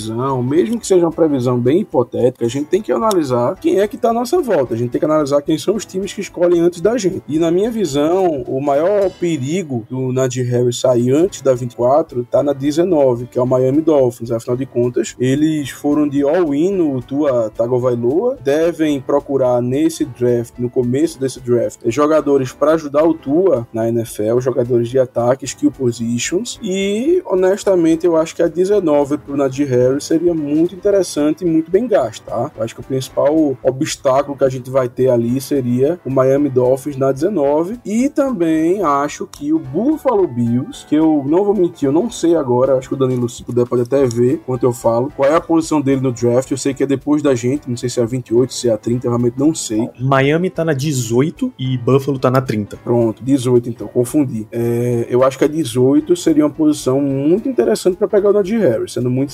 mesmo que seja uma previsão bem hipotética, a gente tem que analisar quem é que tá à nossa volta. A gente tem que analisar quem são os times que escolhem antes da gente. E na minha visão, o maior perigo do Najee Harris sair antes da 24 tá na 19, que é o Miami Dolphins. Afinal de contas, eles foram de all-in no Tua Tagovailoa, devem procurar nesse draft, no começo desse draft, jogadores para ajudar o Tua na NFL, jogadores de ataque, skill positions, e honestamente eu acho que a 19 pro Najee Harris seria muito interessante e muito bem gasto, tá? Eu acho que o principal obstáculo que a gente vai ter ali seria o Miami Dolphins na 19 e também acho que o Buffalo Bills, que eu não vou mentir, eu não sei agora, acho que o Danilo se puder pode até ver enquanto eu falo, qual é a posição dele no draft, eu sei que é depois da gente, não sei se é a 28, se é a 30, eu realmente não sei. Miami tá na 18 e Buffalo tá na 30. Pronto, 18 então, confundi. É, eu acho que a 18 seria uma posição muito interessante para pegar o Najee Harris, sendo muito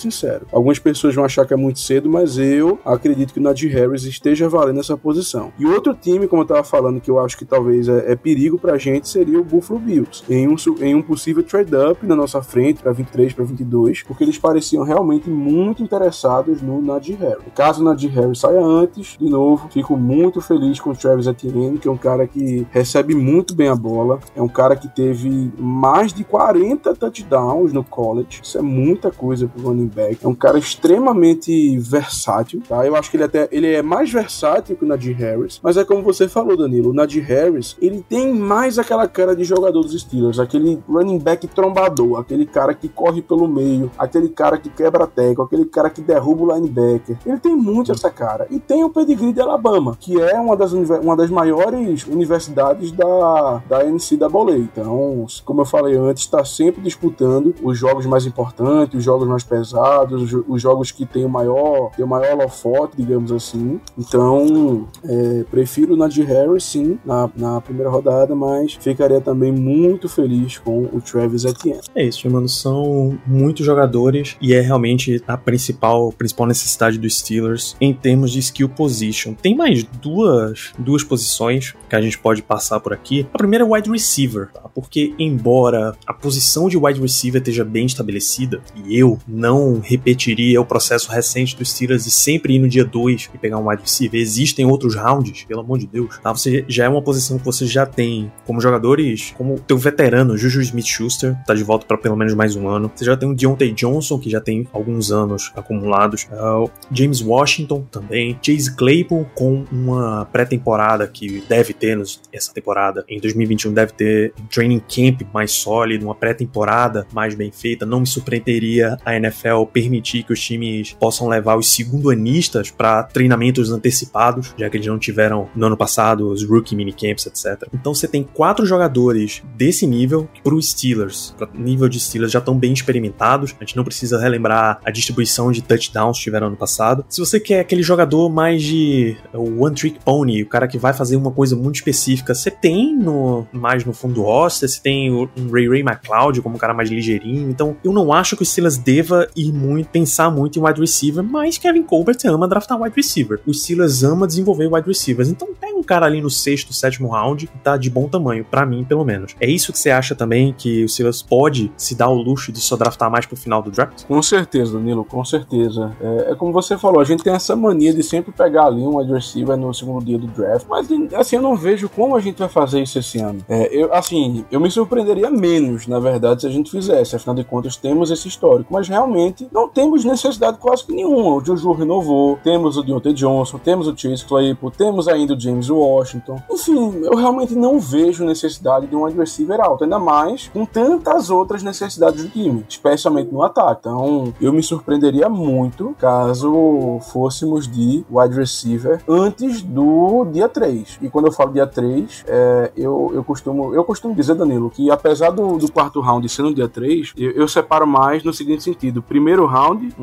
Algumas pessoas vão achar que é muito cedo, mas eu acredito que o Najee Harris esteja valendo essa posição. E outro time, como eu tava falando, que eu acho que talvez é, é perigo pra gente, seria o Buffalo Bills. Em um, em um possível trade-up na nossa frente, para 23, para 22, porque eles pareciam realmente muito interessados no Najee Harris. Caso o Najee Harris saia antes, de novo, fico muito feliz com o Travis Etienne, que é um cara que recebe muito bem a bola, é um cara que teve mais de 40 touchdowns no college, isso é muita coisa pro running back, um cara extremamente versátil, tá? Eu acho que ele até ele é mais versátil que o Najee Harris, mas é como você falou, Danilo, o Najee Harris, ele tem mais aquela cara de jogador dos Steelers, aquele running back trombador, aquele cara que corre pelo meio, aquele cara que quebra teco, aquele cara que derruba o linebacker. Ele tem muito essa cara. E tem o pedigree de Alabama, que é uma das, uma das maiores universidades da, da NCAA. Então, como eu falei antes, está sempre disputando os jogos mais importantes, os jogos mais pesados, os, os jogos que tem o maior, tem maior holofote, digamos assim. Então, é, prefiro o Najee Harris, sim, na, na primeira rodada, mas ficaria também muito feliz com o Travis Etienne. É isso, mano. São muitos jogadores e é realmente a principal, principal necessidade dos Steelers em termos de skill position. Tem mais duas, duas posições que a gente pode passar por aqui. A primeira é wide receiver, tá? porque embora a posição de wide receiver esteja bem estabelecida, e eu não repetiria o processo recente dos Steelers de sempre ir no dia 2 e pegar um wide receiver, existem outros rounds, pelo amor de Deus, tá? Você já é uma posição que você já tem como jogadores, como teu veterano, Juju Smith-Schuster, tá de volta para pelo menos mais um ano. Você já tem o Deontay Johnson, que já tem alguns anos acumulados. É, o James Washington também. Chase Claypool com uma pré-temporada que deve ter nos- essa temporada. Em 2021 deve ter um training camp mais sólido, uma pré-temporada mais bem feita. Não me surpreenderia a NFL permitir que os times possam levar os segundo-anistas para treinamentos antecipados, já que eles não tiveram no ano passado os rookie minicamps, etc. Então você tem quatro jogadores desse nível que pro Steelers, para nível de Steelers já estão bem experimentados. A gente não precisa relembrar a distribuição de touchdowns que tiveram ano passado. Se você quer aquele jogador mais de é, one trick pony, o cara que vai fazer uma coisa muito específica, você tem no mais no fundo do roster, você tem o- um Ray Ray McLeod como um cara mais ligeirinho. Então, eu não acho que o Steelers deva ir muito pensar muito em wide receiver, mas Kevin Colbert ama draftar wide receiver. O Steelers ama desenvolver wide receivers. Então, pega um cara ali no sexto, sétimo round que tá de bom tamanho, para mim, pelo menos. É isso que você acha também que o Silas pode se dar o luxo de só draftar mais pro final do draft? Com certeza, Danilo, com certeza. É, é como você falou, a gente tem essa mania de sempre pegar ali um wide receiver no segundo dia do draft, mas assim, eu não vejo como a gente vai fazer isso esse ano. É, eu, assim, eu me surpreenderia menos, na verdade, se a gente fizesse. Afinal de contas, temos esse histórico, mas realmente não temos necessidade quase que nenhuma. O Juju renovou, temos o Deontay Johnson, temos o Chase Claypool, temos ainda o James Washington. Enfim, eu realmente não vejo necessidade de um receiver alto, ainda mais com tantas outras necessidades do time, especialmente no ataque. Então, eu me surpreenderia muito caso fôssemos de wide receiver antes do dia 3. E quando eu falo dia 3, é, eu, eu, costumo, eu costumo dizer, Danilo, que apesar do, do quarto round ser no dia 3, eu, eu, separo mais no seguinte sentido: primeiro round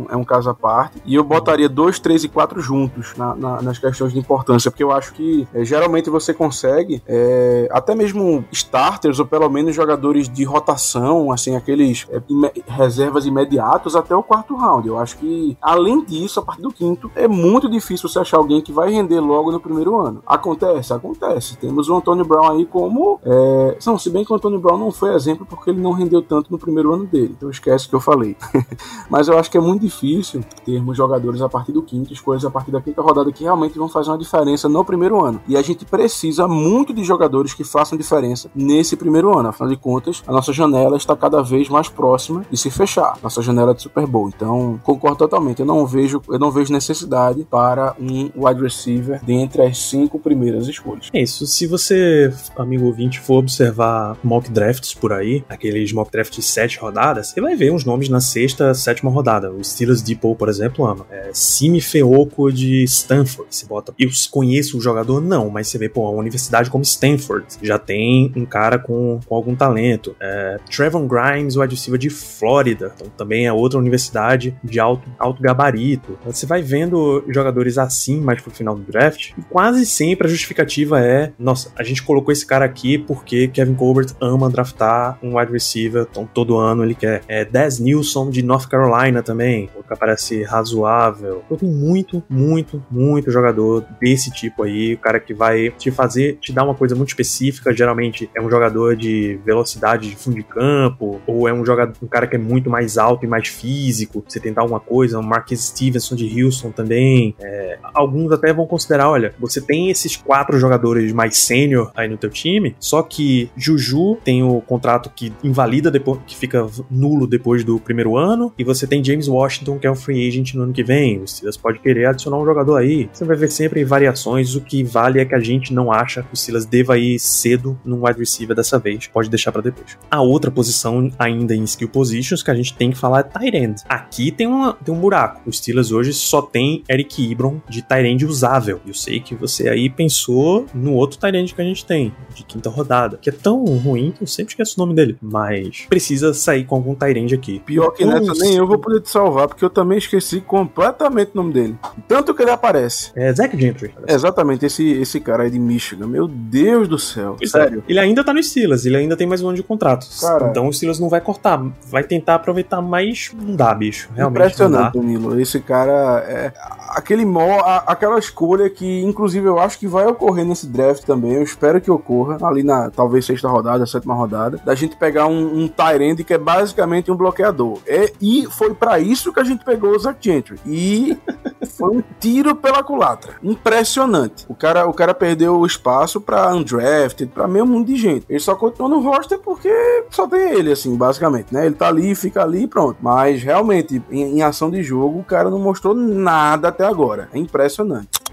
é um caso à parte, e eu botaria 2, 3 e 4 juntos na, na, nas questões de importância, porque eu acho que é, geralmente você consegue é, até mesmo starters, ou pelo menos jogadores de rotação, assim, aqueles é, reservas imediatos até o quarto round. Eu acho que, além disso, a partir do quinto, é muito difícil você achar alguém que vai render logo no primeiro ano. Acontece? Acontece. Temos o Antônio Brown aí como. É... Não, se bem que o Antônio Brown não foi exemplo porque ele não rendeu tanto no primeiro ano dele. Então esquece que eu falei. *laughs* Mas eu acho que é muito difícil termos jogadores a partir do quinto, escolhas a partir da quinta rodada que realmente vão fazer uma diferença no primeiro ano. E a gente precisa muito de jogadores que façam diferença nesse primeiro ano. Afinal de contas, a nossa janela está cada vez mais próxima de se fechar. Nossa janela de Super Bowl. Então, concordo totalmente. Eu não vejo, eu não vejo necessidade para um wide receiver dentre as cinco primeiras escolhas. É isso. Se você, amigo ouvinte, for observar mock drafts por aí, aqueles mock drafts de sete rodadas, você vai ver uns nomes na sexta, sétima rodada. O Steelers Depot, por exemplo, ama. É Simi Feoco de Stanford. Você bota. Eu conheço o jogador? Não, mas você vê, pô, uma universidade como Stanford já tem um cara com, com algum talento. É, Trevon Grimes, o receiver de Flórida. Então também é outra universidade de alto, alto gabarito. Você vai vendo jogadores assim mais pro final do draft, e quase sempre a justificativa é: nossa, a gente colocou esse cara aqui porque Kevin Colbert ama draftar um wide receiver, então todo ano ele quer. É, Des Nilsson de North Carolina também, que parece razoável. Eu tenho muito, muito, muito jogador desse tipo aí, o cara que vai te fazer, te dar uma coisa muito específica, geralmente é um jogador de velocidade de fundo de campo, ou é um jogador, um cara que é muito mais alto e mais físico, você tentar alguma coisa, um Marquis Stevenson de Houston também. É, alguns até vão considerar, olha, você tem esses quatro jogadores mais sênior aí no teu time, só que Juju tem o contrato que invalida depois, que fica nulo depois do primeiro ano, e você tem James Washington, que é um free agent no ano que vem. O Silas pode querer adicionar um jogador aí. Você vai ver sempre variações. O que vale é que a gente não acha que o Silas deva ir cedo num wide receiver dessa vez. Pode deixar para depois. A outra posição, ainda em skill positions, que a gente tem que falar é tight end. Aqui tem, uma, tem um buraco. O Steelers hoje só tem Eric Ibron de tight end usável. Eu sei que você aí pensou no outro tight end que a gente tem, de quinta rodada, que é tão ruim que eu sempre esqueço o nome dele. Mas precisa sair com algum tight end aqui. Pior que nessa, nem eu vou poder te salvar, porque eu também esqueci completamente o nome dele. Tanto que ele aparece. É Zach Gentry. Exatamente, esse, esse cara aí de Michigan. Meu Deus do céu. Pois é. Sério. É. Ele ainda tá no Steelers, ele ainda tem mais um ano de contrato. Cara, então o Steelers não vai cortar. Vai tentar aproveitar, mas não dá, bicho. Realmente. Impressionante, Danilo. Esse cara é. Aquele mó, aquela escolha que, inclusive, eu acho que vai ocorrer nesse draft também. Eu espero que ocorra ali na talvez sexta rodada, sétima rodada, da gente pegar um, um Tyrande que é basicamente um bloqueador. É, e foi para isso que a gente pegou o Zach Gentry. E foi um tiro pela culatra. Impressionante. O cara, o cara perdeu o espaço para undrafted, para meio mundo de gente. Ele só continuou no roster porque só tem ele, assim, basicamente, né? Ele tá ali, fica ali e pronto. Mas realmente, em, em ação de jogo, o cara não mostrou nada até agora. É impressionante.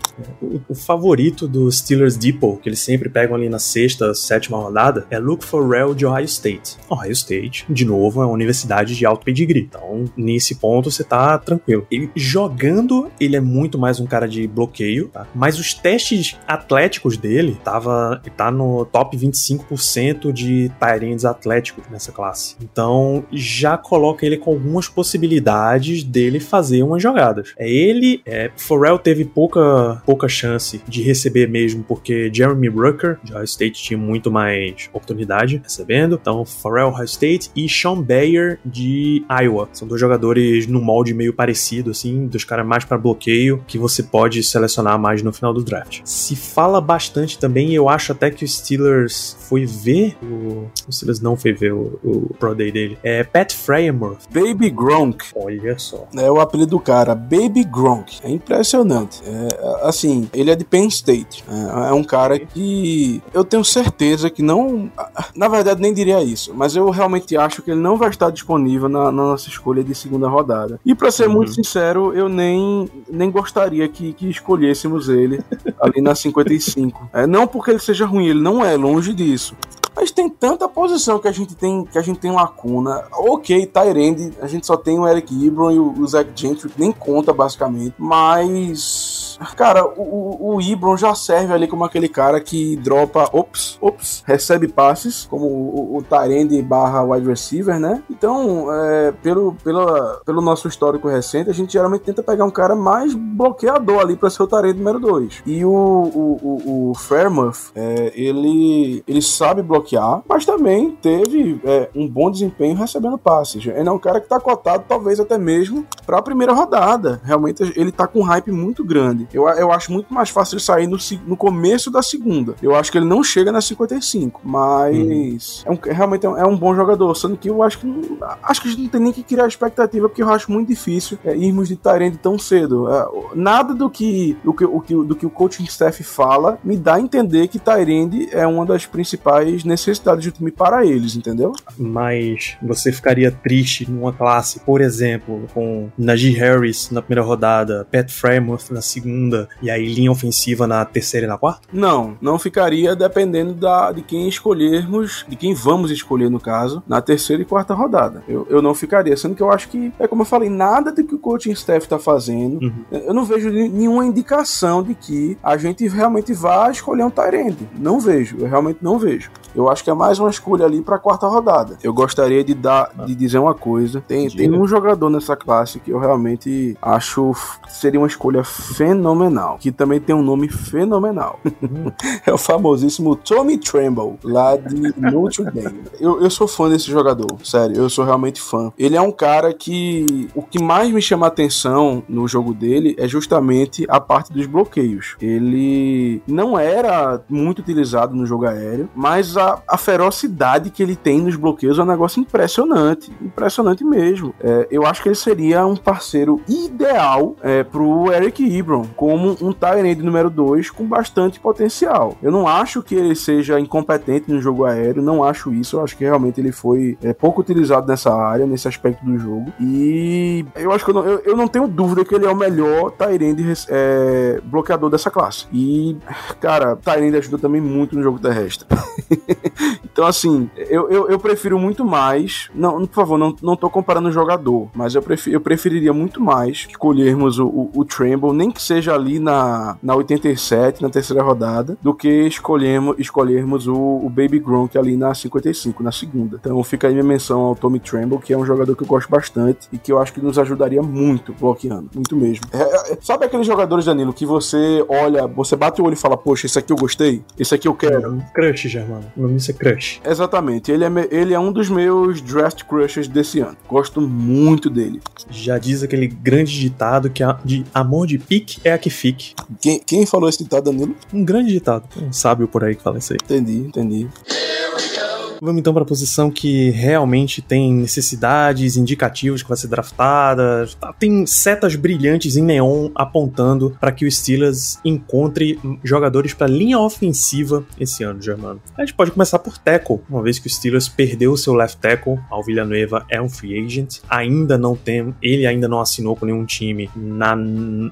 O, favorito do Steelers Depot, que eles sempre pegam ali na sexta, sétima rodada, é Luke Forrell de Ohio State. Ohio State, de novo, é uma universidade de alto pedigree. Então, nesse ponto, você tá tranquilo. Ele jogando, ele é muito mais um cara de bloqueio, tá? Mas os testes atléticos dele tava, tá no top 25% de Tyrants atléticos nessa classe. Então, já coloca ele com algumas possibilidades dele fazer umas jogadas. É ele, é, Forrell teve pouca pouca, pouca chance de receber mesmo, porque Jeremy Rucker, de Ohio State, tinha muito mais oportunidade recebendo. Então, Pharrell, Ohio State, e Sean Bayer, de Iowa. São dois jogadores no molde meio parecido, assim, dos caras mais para bloqueio, que você pode selecionar mais no final do draft. Se fala bastante também, eu acho até que o Steelers foi ver o, o Steelers não foi ver o, o Pro Day dele. É Pat Fryermuth. Baby Gronk. Olha só. É o apelido do cara, Baby Gronk. É impressionante. É, assim, ele é de Penn State. É, é um cara que eu tenho certeza que não. Na verdade, nem diria isso, mas eu realmente acho que ele não vai estar disponível na, na nossa escolha de segunda rodada. E para ser Uhum. muito sincero, eu nem, nem gostaria que, que escolhêssemos ele ali na 55. *laughs* É, não porque ele seja ruim, ele não é, longe disso. Mas tem tanta posição que a gente tem que a gente tem lacuna. Ok, Tyrande, a gente só tem o Eric Ebron e o, o Zach Gentry, que nem conta basicamente. Mas, cara, o, o, Ebron já serve ali como aquele cara que dropa, ops, ops, recebe passes, como o, o Tyrande barra wide receiver, né? Então, é, pelo, pela, pelo nosso histórico recente, a gente geralmente tenta pegar um cara mais bloqueador ali para ser o Tyrande número 2. E o, o, o, o Fairmouth, é, ele, ele sabe bloquear, mas também teve é, um bom desempenho recebendo passes. Ele é um cara que tá cotado, talvez até mesmo, para a primeira rodada. Realmente ele tá com um hype muito grande. Eu, eu acho muito mais fácil ele sair no, no começo da segunda. Eu acho que ele não chega na 55, mas é um, realmente é um, é um bom jogador. Sendo que eu acho que não- acho que a gente não tem nem que criar expectativa, porque eu acho muito difícil é, irmos de Tyrande tão cedo. É, nada do que, do, que, o que, do que o coaching staff fala me dá a entender que Tyrande é uma das principais necessidades do time para eles, entendeu? Mas você ficaria triste numa classe, por exemplo, com Najee Harris na primeira rodada, Pat Frymouth na segunda, e aí linha ofensiva na terceira e na quarta? Não, não ficaria dependendo da, de quem escolhermos, de quem vamos escolher, no caso, na terceira e quarta rodada. Eu, eu não ficaria, sendo que eu acho que, é como eu falei, nada do que o coaching staff tá fazendo, Uhum. eu não vejo nenhuma indicação de que a gente realmente vá escolher um Tyrande. Não vejo, eu realmente não vejo. Eu acho que é mais uma escolha ali pra quarta rodada. Eu gostaria de dar, de dizer uma coisa. Tem, tem um jogador nessa classe que eu realmente acho seria uma escolha fenomenal, que também tem um nome fenomenal. *laughs* é o famosíssimo Tommy Tremble, lá de Notre Dame. Eu, eu sou fã desse jogador, sério, eu sou realmente fã. Ele é um cara que o que mais me chama a atenção no jogo dele é justamente a parte dos bloqueios. Ele não era muito utilizado no jogo aéreo, mas a, a ferocidade que ele tem nos bloqueios é um negócio impressionante, impressionante mesmo. É, eu acho que ele seria um parceiro ideal é, pro Eric Ebron, como um Tyrande número 2 com bastante potencial. Eu não acho que ele seja incompetente no jogo aéreo, não acho isso. Eu acho que realmente ele foi é, pouco utilizado nessa área, nesse aspecto do jogo. E eu acho que eu não, eu, eu não tenho dúvida que ele é o melhor Tyrande é, bloqueador dessa classe. E, cara, Tyrande ajuda também muito no jogo terrestre. *laughs* Então, assim, eu, eu, eu prefiro muito mais. Não, por favor, não, não tô comparando o jogador, mas eu, prefiro, eu preferiria muito mais escolhermos o, o, o Tremble, nem que seja ali na, na 87, na terceira rodada, do que escolhemos, escolhermos o, o Baby Gronk ali na 55, na segunda. Então fica aí minha menção ao Tommy Tremble, que é um jogador que eu gosto bastante e que eu acho que nos ajudaria muito bloqueando. Muito mesmo. É, é, sabe aqueles jogadores, Danilo, que você olha, você bate o olho e fala, poxa, esse aqui eu gostei, esse aqui eu quero. Crush, Germano. O nome disso é Crush. Exatamente, ele é, ele é um dos meus draft crushes desse ano. Gosto muito dele. Já diz aquele grande ditado que a, de amor de pique é a que fique. Quem, quem falou esse ditado, Danilo? Um grande ditado. Um sábio por aí que fala isso aí. Entendi, entendi. Vamos então para a posição que realmente tem necessidades indicativos que vai ser draftada. Tá, Tem setas brilhantes em neon apontando para que o Steelers encontre jogadores para linha ofensiva esse ano, Germano. A gente pode começar por tackle, uma vez que o Steelers perdeu seu left tackle. Al Villanueva é um free agent. Ainda não tem, ele ainda não assinou com nenhum time na,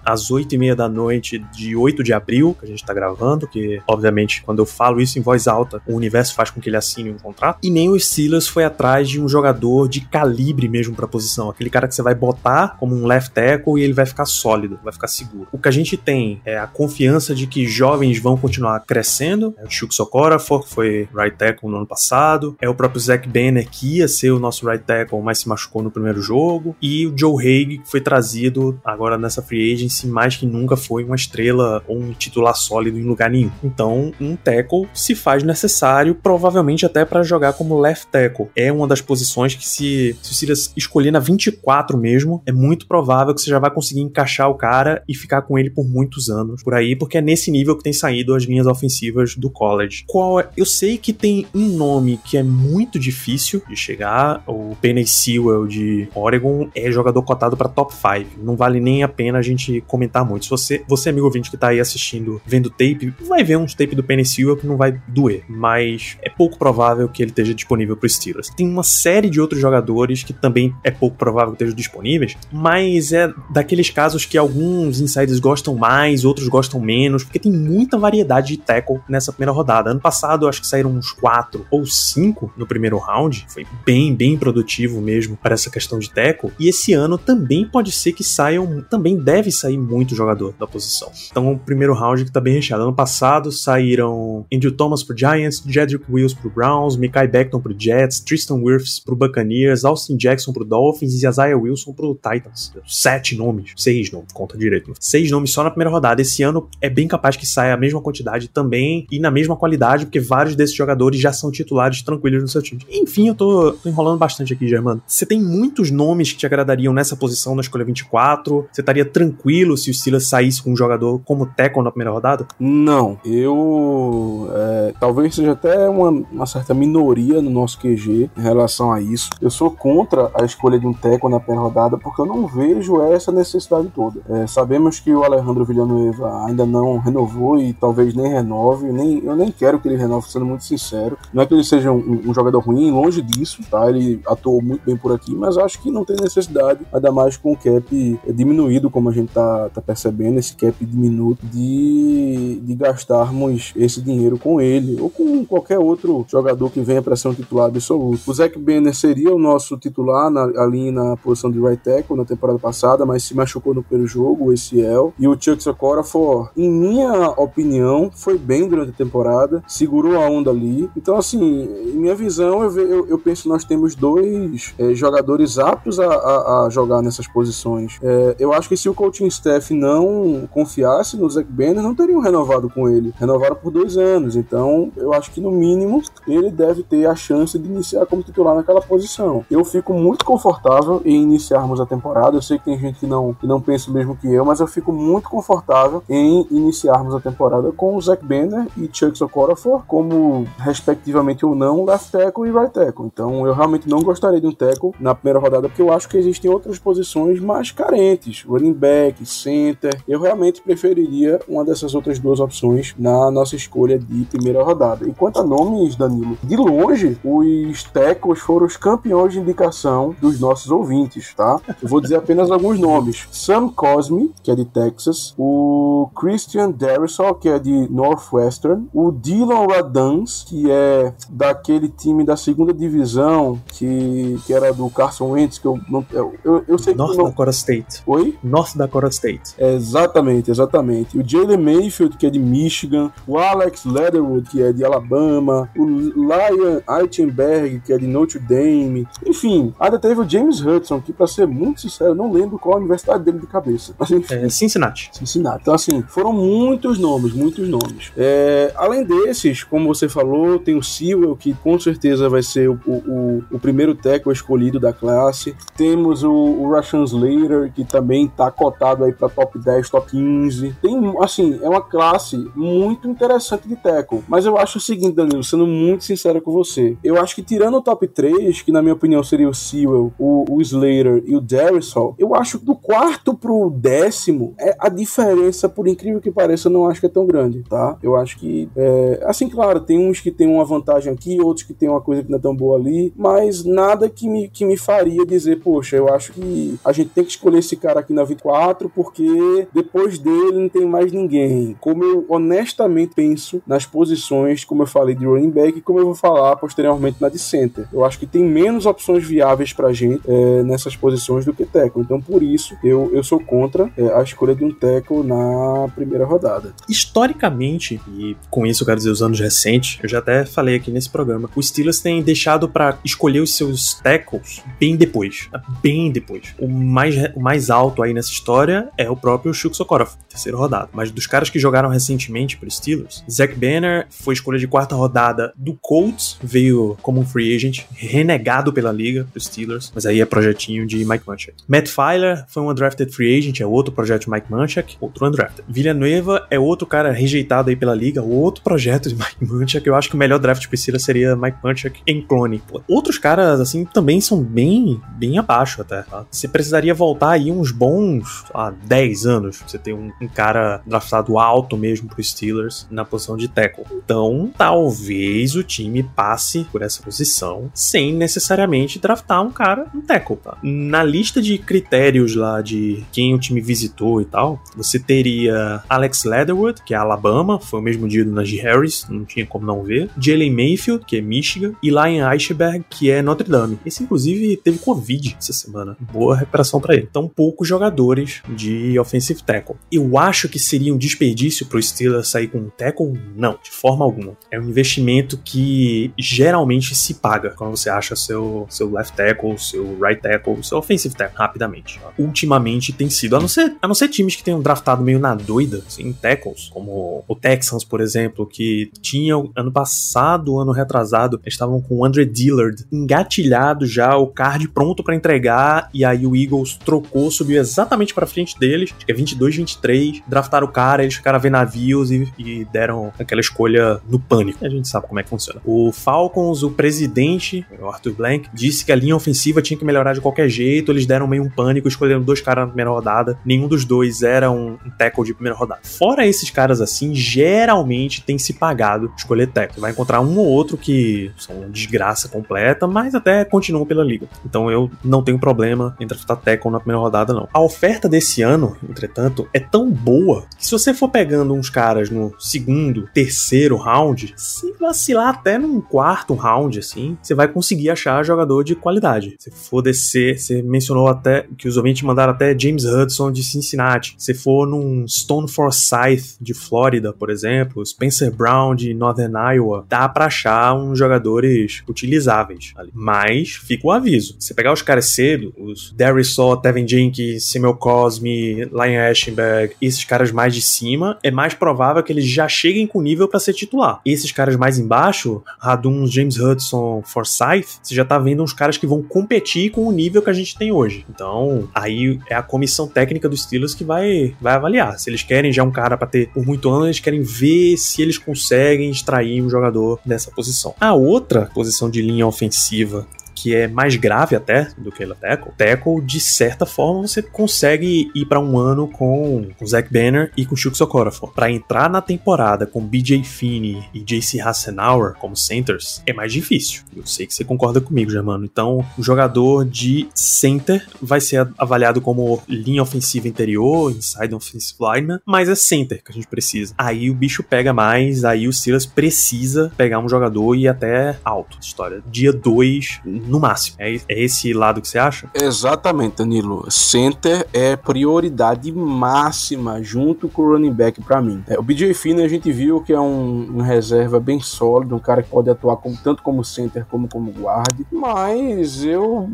às 8 e meia da noite de 8 de abril, que a gente tá gravando, que obviamente quando eu falo isso em voz alta, o universo faz com que ele assine um contrato contrato. E nem o Steelers foi atrás de um jogador de calibre mesmo pra posição. Aquele cara que você vai botar como um left tackle e ele vai ficar sólido, vai ficar seguro. O que a gente tem é a confiança de que jovens vão continuar crescendo. É o Chuck Sokorafor, que foi right tackle no ano passado. É o próprio Zach Banner, que ia ser o nosso right tackle, mas se machucou no primeiro jogo. E o Joe Haig, que foi trazido agora nessa free agency, mais que nunca foi uma estrela ou um titular sólido em lugar nenhum. Então, um tackle se faz necessário, provavelmente até para jogar como left tackle. É uma das posições que, se, se o Silas escolher na 24 mesmo, é muito provável que você já vai conseguir encaixar o cara e ficar com ele por muitos anos por aí, porque é nesse nível que tem saído as linhas ofensivas do college. Qual é? Eu sei que tem um nome que é muito difícil de chegar, o Penny Sewell de Oregon é jogador cotado para top 5. Não vale nem a pena a gente comentar muito. Se você, você amigo ouvinte que tá aí assistindo, vendo tape, vai ver uns tape do Penny Sewell que não vai doer, mas é pouco provável que ele esteja disponível para Steelers. Tem uma série de outros jogadores que também é pouco provável que estejam disponíveis, mas é daqueles casos que alguns insiders gostam mais, outros gostam menos, porque tem muita variedade de tackle nessa primeira rodada. Ano passado, acho que saíram uns quatro ou cinco no primeiro round, foi bem, bem produtivo mesmo para essa questão de tackle. E esse ano também pode ser que saiam, também deve sair muito jogador da posição. Então, o primeiro round que tá bem recheado. Ano passado saíram Andrew Thomas pro Giants, Jedrick Wills pro Browns, Mikai Beckton pro Jets, Tristan Wirfs pro Buccaneers, Austin Jackson pro Dolphins e Isaiah Wilson pro Titans. Sete nomes, seis nomes, conta direito. Seis nomes só na primeira rodada. Esse ano é bem capaz que saia a mesma quantidade também e na mesma qualidade, porque vários desses jogadores já são titulares tranquilos no seu time. Enfim, eu tô, tô enrolando bastante aqui, Germano. Você tem muitos nomes que te agradariam nessa posição na escolha 24? Você estaria tranquilo se o Silas saísse com um jogador como Teco na primeira rodada? Não, eu. É, talvez seja até uma, uma, certa minoria no nosso QG em relação a isso. Eu sou contra a escolha de um Teco na primeira rodada porque eu não vejo essa necessidade toda. É, sabemos que o Alejandro Villanueva ainda não renovou e talvez nem renove. Nem, eu nem quero que ele renove, sendo muito sincero. Não é que ele seja um, um jogador ruim, longe disso, tá? Ele atuou muito bem por aqui, mas acho que não tem necessidade, ainda mais com o cap diminuído, como a gente tá, tá percebendo, esse cap diminuto, de, de gastarmos esse dinheiro com ele ou com qualquer outro jogador que venha para ser um titular absoluto. O Zach Banner seria o nosso titular na, ali na posição de right tackle na temporada passada, mas se machucou no primeiro jogo, o ACL. E o Chuck Sokorafor, em minha opinião, foi bem durante a temporada, segurou a onda ali. Então, assim, em minha visão, eu, eu, eu penso que nós temos dois é, jogadores aptos a, a, a, jogar nessas posições. É, eu acho que se o coaching staff não confiasse no Zach Banner, não teriam renovado com ele. Renovaram por dois anos. Então, eu acho que no mínimo ele deve ter a chance de iniciar como titular naquela posição. Eu fico muito confortável em iniciarmos a temporada. Eu sei que tem gente que não, que não pensa o mesmo que eu, mas eu fico muito confortável em iniciarmos a temporada com o Zach Banner e Chuck Sokorafor como, respectivamente ou não, left tackle e right tackle. Então, eu realmente não gostaria de um tackle na primeira rodada, porque eu acho que existem outras posições mais carentes, running back, center. Eu realmente preferiria uma dessas outras duas opções na nossa escolha de primeira rodada. E quanto a nomes, Danilo, de longe, os tackles foram os campeões de indicação dos nossos ouvintes, tá? Eu vou dizer apenas alguns nomes. Sam Cosme, que é de Texas, o Christian Darrisol, que é de Northwestern, o Dylan Radans, que é daquele time da segunda divisão, que, que era do Carson Wentz, que eu não. Eu, eu, eu sei North que. Não... Dakota State. Oi? North Dakota State. É, exatamente, exatamente. O Jalen Mayfield, que é de Michigan, o Alex Leatherwood, que é de Alabama, o Lion Eichenberg, que é de Notre Dame. Enfim, ainda teve o James Hudson, que, pra ser muito sincero, não lembro qual a universidade dele de cabeça. Mas, enfim, é, Cincinnati. Cincinnati. Então, assim, foram muitos nomes, muitos nomes. É, além desses, como você falou, tem o Sewell, que com certeza vai ser o, o, o primeiro tackle escolhido da classe. Temos o, o Rashan Slater, que também tá cotado aí para top 10, top 15. Tem, assim, é uma classe muito interessante de tackle. Mas eu acho o seguinte, Danilo, sendo muito sincero com você, eu acho que tirando o top 3, que na minha opinião seria o Sewell, o, o Slater e o Darrisol, eu acho que do quarto pro décimo, é, a diferença, por incrível que pareça, eu não acho que é tão grande, tá? Eu acho que, é, assim, claro, tem uns que tem uma vantagem aqui, outros que tem uma coisa que não é tão boa ali, mas nada que me, que me faria dizer, poxa, eu acho que a gente tem que escolher esse cara aqui na 24 porque depois dele não tem mais ninguém. Como eu honestamente penso nas posições como eu falei, de running back, como eu vou falar posteriormente na de center. Eu acho que tem menos opções viáveis pra gente é, nessas posições do que tackle. Então, por isso, eu, eu sou contra é, a escolha de um tackle na primeira rodada. Historicamente, e com isso eu quero dizer os anos recentes, eu já até falei aqui nesse programa, os Steelers têm deixado para escolher os seus tackles bem depois. Bem depois. O mais, o mais alto aí nessa história é o próprio Chuck Socorro, terceiro rodado. Mas dos caras que jogaram recentemente para Steelers, Zach Banner foi escolha de quarta rodada do Colts, veio como um free agent, renegado pela liga para Steelers, mas aí é projetinho de Mike Munchak. Matt Filer foi um undrafted free agent, é outro projeto de Mike Munchak, outro undrafted. Villanueva é outro cara rejeitado aí pela liga, outro projeto de *laughs* Mike Munchak. Eu acho que o melhor draft para Steelers seria Mike Munchak em clone. Pô, outros caras, assim, também são bem, bem abaixo até. Tá? Você precisaria voltar aí uns bons, sei 10 anos pra você ter um, um cara draftado alto mesmo pro Steelers na posição de tackle. Então, talvez o time passe por essa posição sem necessariamente draftar um cara, um tackle, tá? Na lista de critérios lá de quem o time visitou e tal, você teria Alex Leatherwood, que é Alabama, foi o mesmo dia do Najee Harris, não tinha como não ver. Jalen Mayfield, que é Michigan, e Lion Eichberg, que é Notre Dame. Esse, inclusive, teve Covid essa semana. Boa recuperação para ele. Então, poucos jogadores de offensive tackle. Eu acho que seria um desperdício pro Steelers sair com um tackle? Não, de forma alguma. É um investimento que geralmente se paga quando você acha seu, seu left tackle, seu right tackle, seu offensive tackle rapidamente. Ultimamente tem sido, a não ser, a não ser times que tenham draftado meio na doida, assim, tackles, como o Texans, por exemplo, que tinha ano passado, ano retrasado, estavam com o Andre Dillard engatilhado já, o card pronto para entregar, e aí o Eagles trocou, subiu exatamente para frente deles, acho que é 22, 23, draftaram o cara, eles ficaram a ver navios e, e deram aquela escolha no pânico. A gente sabe como é que funciona. O Falcons, o presidente, o Arthur Blank, disse que a linha ofensiva tinha que melhorar de qualquer jeito, eles deram meio um pânico, escolheram dois caras na primeira rodada, nenhum dos dois era um, tackle de primeira rodada. Fora esses caras assim, geralmente tem se pagado escolher tackle. Vai encontrar um ou outro que são desgraça completa, mas até continuam pela liga. Então eu não tenho problema em draftar tackle na primeira rodada, não. A oferta desse ano, entretanto, é tão boa que se você for pegando uns caras no segundo, terceiro round, se vacilar até num quarto round, assim, você vai conseguir achar jogador de qualidade. Se for descer, você mencionou até que os ouvintes mandaram até James Hudson de Cincinnati. Se for num Stone Forsyth de Flórida, por exemplo, Spencer Brown de Northern Iowa, dá pra achar uns jogadores utilizáveis ali. Mas fica o aviso: se pegar os caras cedo, os Darius Saw, Tevin Jenkins, Samuel Cosme, Lion Ashenberg, esses caras mais de cima, é mais provável que eles já cheguem com nível para ser titular. Esses caras mais embaixo, Radun, James Hudson, Forsyth, você já tá vendo uns caras que vão competir com o nível que a gente tem hoje. Então, aí é a comissão técnica dos Steelers que vai, vai avaliar. Se eles querem já um cara para ter por muito ano, eles querem ver se eles conseguem extrair um jogador dessa posição. A outra posição de linha ofensiva que é mais grave até do que o tackle, tackle, de certa forma, você consegue ir para um ano com o Zach Banner e com o Chuck Sokorafor. Para entrar na temporada com BJ Finney e JC Hassenauer como centers é mais difícil. Eu sei que você concorda comigo, Germano. Então, o jogador de center vai ser avaliado como linha ofensiva interior, inside offensive line, mas é center que a gente precisa. Aí o bicho pega mais, aí o Steelers precisa pegar um jogador e ir até alto. História. Dia 2, no máximo. É, é esse lado que você acha? Exatamente, Danilo. Center é prioridade máxima junto com o running back para mim. É, o BJ Finney a gente viu que é um, um, reserva bem sólido, um cara que pode atuar tanto como center como como guard, mas eu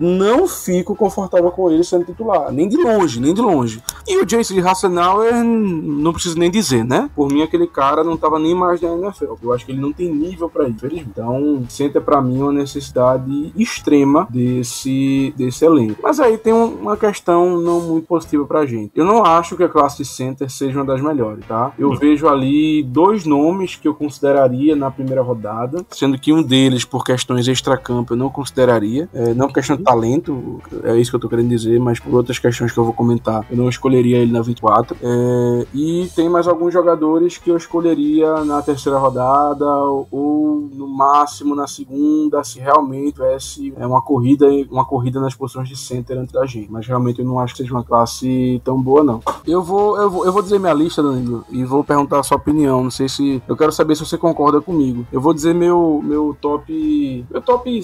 não fico confortável com ele sendo titular, nem de longe, nem de longe. E o Jason Hassenauer, não preciso nem dizer, né? Por mim aquele cara não tava nem mais na NFL. Eu acho que ele não tem nível para isso. Então, center para mim é uma necessidade extrema desse, desse elenco. Mas aí tem uma questão não muito positiva pra gente. Eu não acho que a classe center seja uma das melhores, tá? Eu uhum. vejo ali dois nomes que eu consideraria na primeira rodada, sendo que um deles, por questões extracampo, eu não consideraria. É, não questão de talento, é isso que eu tô querendo dizer, mas por outras questões que eu vou comentar, eu não escolheria ele na 24. É, e tem mais alguns jogadores que eu escolheria na terceira rodada ou no máximo na segunda, se realmente tivesse é, uma corrida uma corrida nas posições de center entre a gente. Mas realmente eu não acho que seja uma classe tão boa, não. Eu vou, eu vou, eu vou dizer minha lista, Danilo, e vou perguntar a sua opinião. Não sei se. Eu quero saber se você concorda comigo. Eu vou dizer meu, meu top. Meu top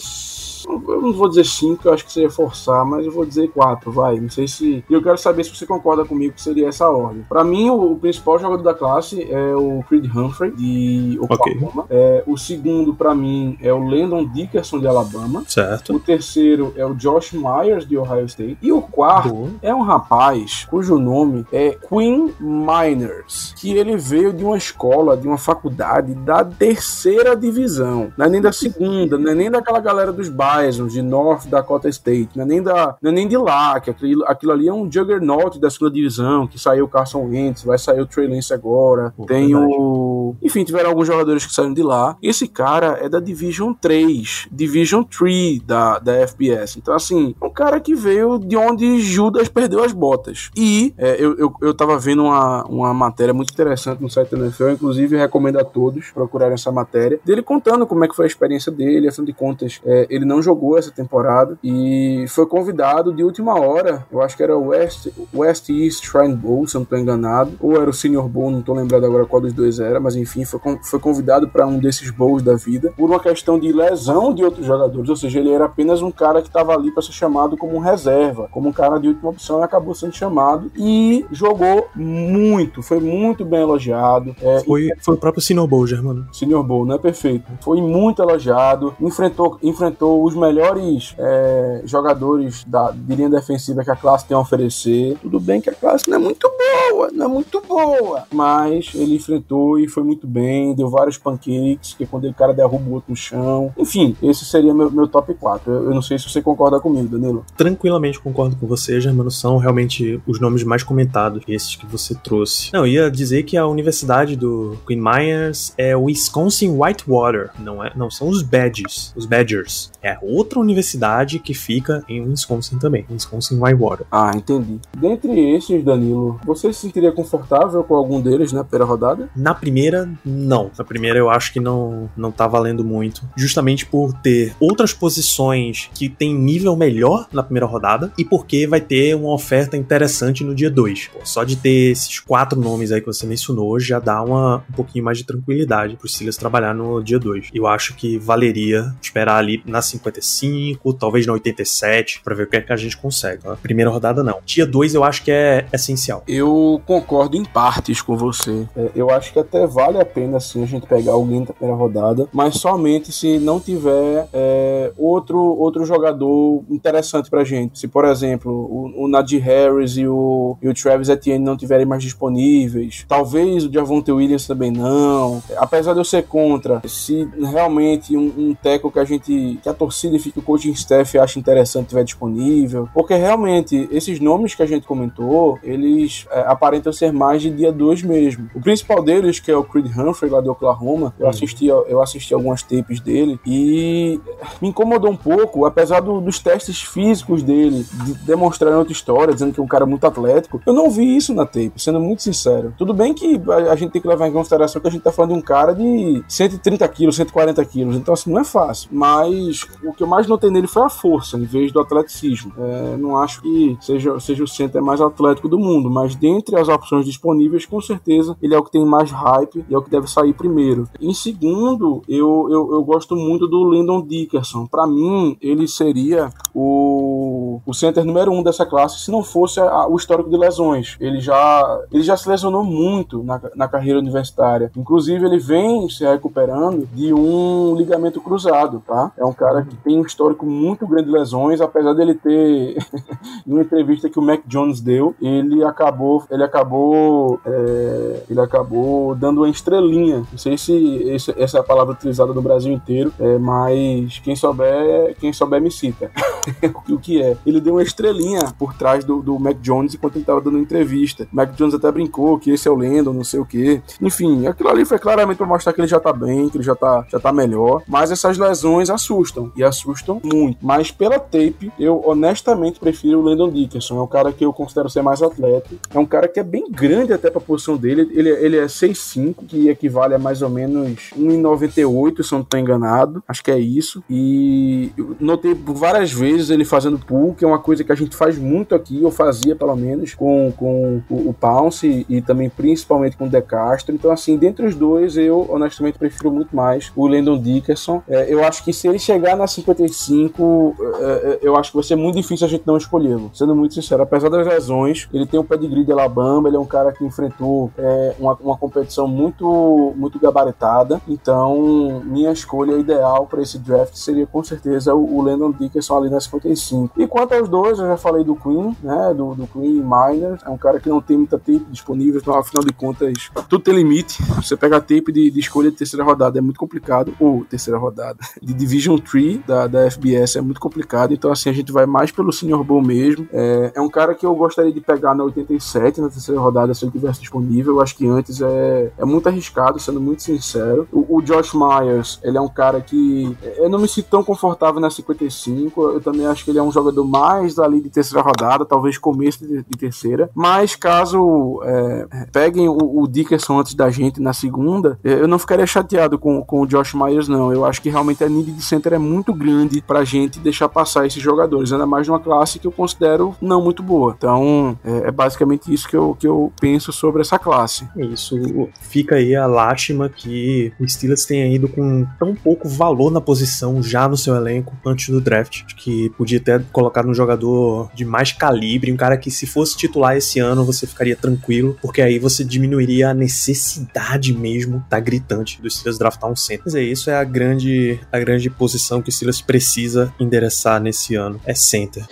eu não vou dizer 5, eu acho que seria forçar, mas eu vou dizer 4, vai. Não sei se. E eu quero saber se você concorda comigo que seria essa ordem. Para mim, o, o, principal jogador da classe é o Creed Humphrey, de Oklahoma. Okay. É, o segundo, para mim, é o Landon Dickerson, de Alabama. Certo. O terceiro é o Josh Myers, de Ohio State. E o quarto Boa. é um rapaz cujo nome é Quinn Miners, que ele veio de uma escola, de uma faculdade da terceira divisão. Não é nem da segunda, não é nem daquela galera dos bairros De North Dakota State, não é nem, da, não é nem de lá, que aquilo, aquilo ali é um juggernaut da segunda divisão, que saiu o Carson Wentz, vai sair o Trey Lance agora, Pô, tem verdade. o... Enfim, tiveram alguns jogadores que saíram de lá. Esse cara é da Division 3, Division 3 da, da FBS. Então, assim, um cara que veio de onde Judas perdeu as botas. E é, eu, eu, eu tava vendo uma, uma matéria muito interessante no site da NFL, inclusive recomendo a todos procurarem essa matéria, dele contando como é que foi a experiência dele, afinal de contas, é, ele não jogou essa temporada e foi convidado de última hora, eu acho que era o West, West East Shrine Bowl, se eu não estou enganado, ou era o Senior Bowl, não estou lembrado agora qual dos dois era, mas enfim, foi, foi convidado para um desses bowls da vida por uma questão de lesão de outros jogadores, ou seja, ele era apenas um cara que estava ali para ser chamado como um reserva, como um cara de última opção e acabou sendo chamado e jogou muito, foi muito bem elogiado. É, foi, e... foi o próprio Senior Bowl, Germano. Senior Bowl, não é perfeito. Foi muito elogiado, enfrentou, enfrentou os melhores é, jogadores da, de linha defensiva que a classe tem a oferecer. Tudo bem que a classe não é muito boa, não é muito boa, mas ele enfrentou e foi muito bem, deu vários pancakes, que quando o cara derruba o outro no chão. Enfim, esse seria meu, meu top 4. Eu, eu, não sei se você concorda comigo, Danilo. Tranquilamente concordo com você, Germano. São realmente os nomes mais comentados, esses que você trouxe. Não, ia dizer que a universidade do Queen Myers é Wisconsin Whitewater, não é? Não, são os Badgers. Os Badgers. É outra universidade que fica em Wisconsin também, Wisconsin Whitewater. Ah, entendi. Dentre esses, Danilo, você se sentiria confortável com algum deles na primeira rodada? Na primeira, não. Na primeira eu acho que não, não tá valendo muito, justamente por ter outras posições que tem nível melhor na primeira rodada e porque vai ter uma oferta interessante no dia 2. Só de ter esses quatro nomes aí que você mencionou já dá uma, um pouquinho mais de tranquilidade pro Silas trabalhar no dia 2. Eu acho que valeria esperar ali na 50 85, talvez na 87, para ver o que é que a gente consegue. A primeira rodada não. Dia 2 eu acho que é essencial. Eu concordo em partes com você. É, eu acho que até vale a pena sim a gente pegar alguém da primeira rodada, mas somente se não tiver é, outro, outro jogador interessante pra gente. Se, por exemplo, o, o Nadir Harris e o, e o Travis Etienne não tiverem mais disponíveis, talvez o Javonte Williams também não. Apesar de eu ser contra, se realmente um, um teco que a gente, que a torcida significa que o coaching staff acha interessante estiver disponível, porque realmente esses nomes que a gente comentou, eles é, aparentam ser mais de dia 2 mesmo. O principal deles, que é o Creed Humphrey lá de Oklahoma, eu uhum. assisti, eu assisti algumas tapes dele e me incomodou um pouco, apesar do, dos testes físicos dele de demonstrarem outra história, dizendo que é um cara muito atlético. Eu não vi isso na tape, sendo muito sincero. Tudo bem que a, a gente tem que levar em consideração que a gente tá falando de um cara de 130 quilos, 140 quilos, então assim, não é fácil. Mas o que eu mais notei nele foi a força, em vez do atleticismo. É, não acho que seja, seja o center mais atlético do mundo, mas dentre as opções disponíveis, com certeza ele é o que tem mais hype e é o que deve sair primeiro. Em segundo, eu, eu, eu gosto muito do Lyndon Dickerson. Para mim, ele seria o, o center número um dessa classe se não fosse a, o histórico de lesões. Ele já, ele já se lesionou muito na, na carreira universitária. Inclusive, ele vem se recuperando de um ligamento cruzado, tá? É um cara que tem um histórico muito grande de lesões, apesar dele ter *laughs* em uma entrevista que o Mac Jones deu, ele acabou, ele acabou, é, ele acabou dando uma estrelinha. Não sei se esse, essa é a palavra utilizada no Brasil inteiro, é, mas quem souber, quem souber me cita *laughs* o que é. Ele deu uma estrelinha por trás do, do Mac Jones enquanto ele tava dando entrevista. O Mac Jones até brincou que esse é o Landon, não sei o que. Enfim, aquilo ali foi claramente pra mostrar que ele já tá bem, que ele já tá, já tá melhor. Mas essas lesões assustam, e assustam muito. Mas pela tape, eu honestamente prefiro o Landon Dickerson. É um cara que eu considero ser mais atleta. É um cara que é bem grande até pra posição dele. Ele, ele é 6'5", que equivale a mais ou menos 1,98, se eu não tô enganado. Acho que é isso. E notei várias vezes ele fazendo pull, que é uma coisa que a gente faz muito aqui, eu fazia pelo menos, com, com o, o Pounce e, também principalmente com o De Castro. Então, assim, dentre os dois, eu honestamente prefiro muito mais o Landon Dickerson. É, eu acho que se ele chegar na 55, é, é, eu acho que vai ser muito difícil a gente não escolhê-lo. Sendo muito sincero, apesar das lesões, ele tem o pedigree de Alabama, ele é um cara que enfrentou é, uma, uma competição muito, muito gabaritada. Então, minha escolha ideal para esse draft seria com certeza o, o Landon Dickerson ali na 55. E quanto aos dois, eu já falei do Queen, né? Do, do Queen Miner. É um cara que não tem muita tape disponível, então afinal de contas, tudo tem limite. Você pega a tape de, de escolha de terceira rodada, é muito complicado. Ou terceira rodada. *laughs* De Division 3 da, da FBS é muito complicado. Então, assim, a gente vai mais pelo Senior Bowl mesmo. É, é um cara que eu gostaria de pegar na 87, na terceira rodada, se ele tivesse disponível. Eu acho que antes é, é muito arriscado, sendo muito sincero. O, o Josh Myers, ele é um cara que eu não me sinto tão confortável na 55. Eu também acho que ele é um jogador mais ali de terceira rodada, talvez começo de, de terceira. Mas caso é, peguem o, o, Dickerson antes da gente na segunda, eu não ficaria chateado com, com o Josh Myers, não. Eu acho que realmente a need de center é muito grande pra gente deixar passar esses jogadores, ainda mais numa classe que eu considero não muito boa. Então, é, é basicamente isso que eu, que eu penso sobre essa classe. É isso. Fica aí a lástima que o Steelers tenha ido com tão pouco valor na posição já no seu elenco antes do draft. Que podia ter um jogador de mais calibre, um cara que se fosse titular esse ano você ficaria tranquilo, porque aí você diminuiria a necessidade mesmo da gritante do Steelers draftar um center. Mas é isso, é a grande, a grande posição que o Steelers precisa endereçar nesse ano, é center.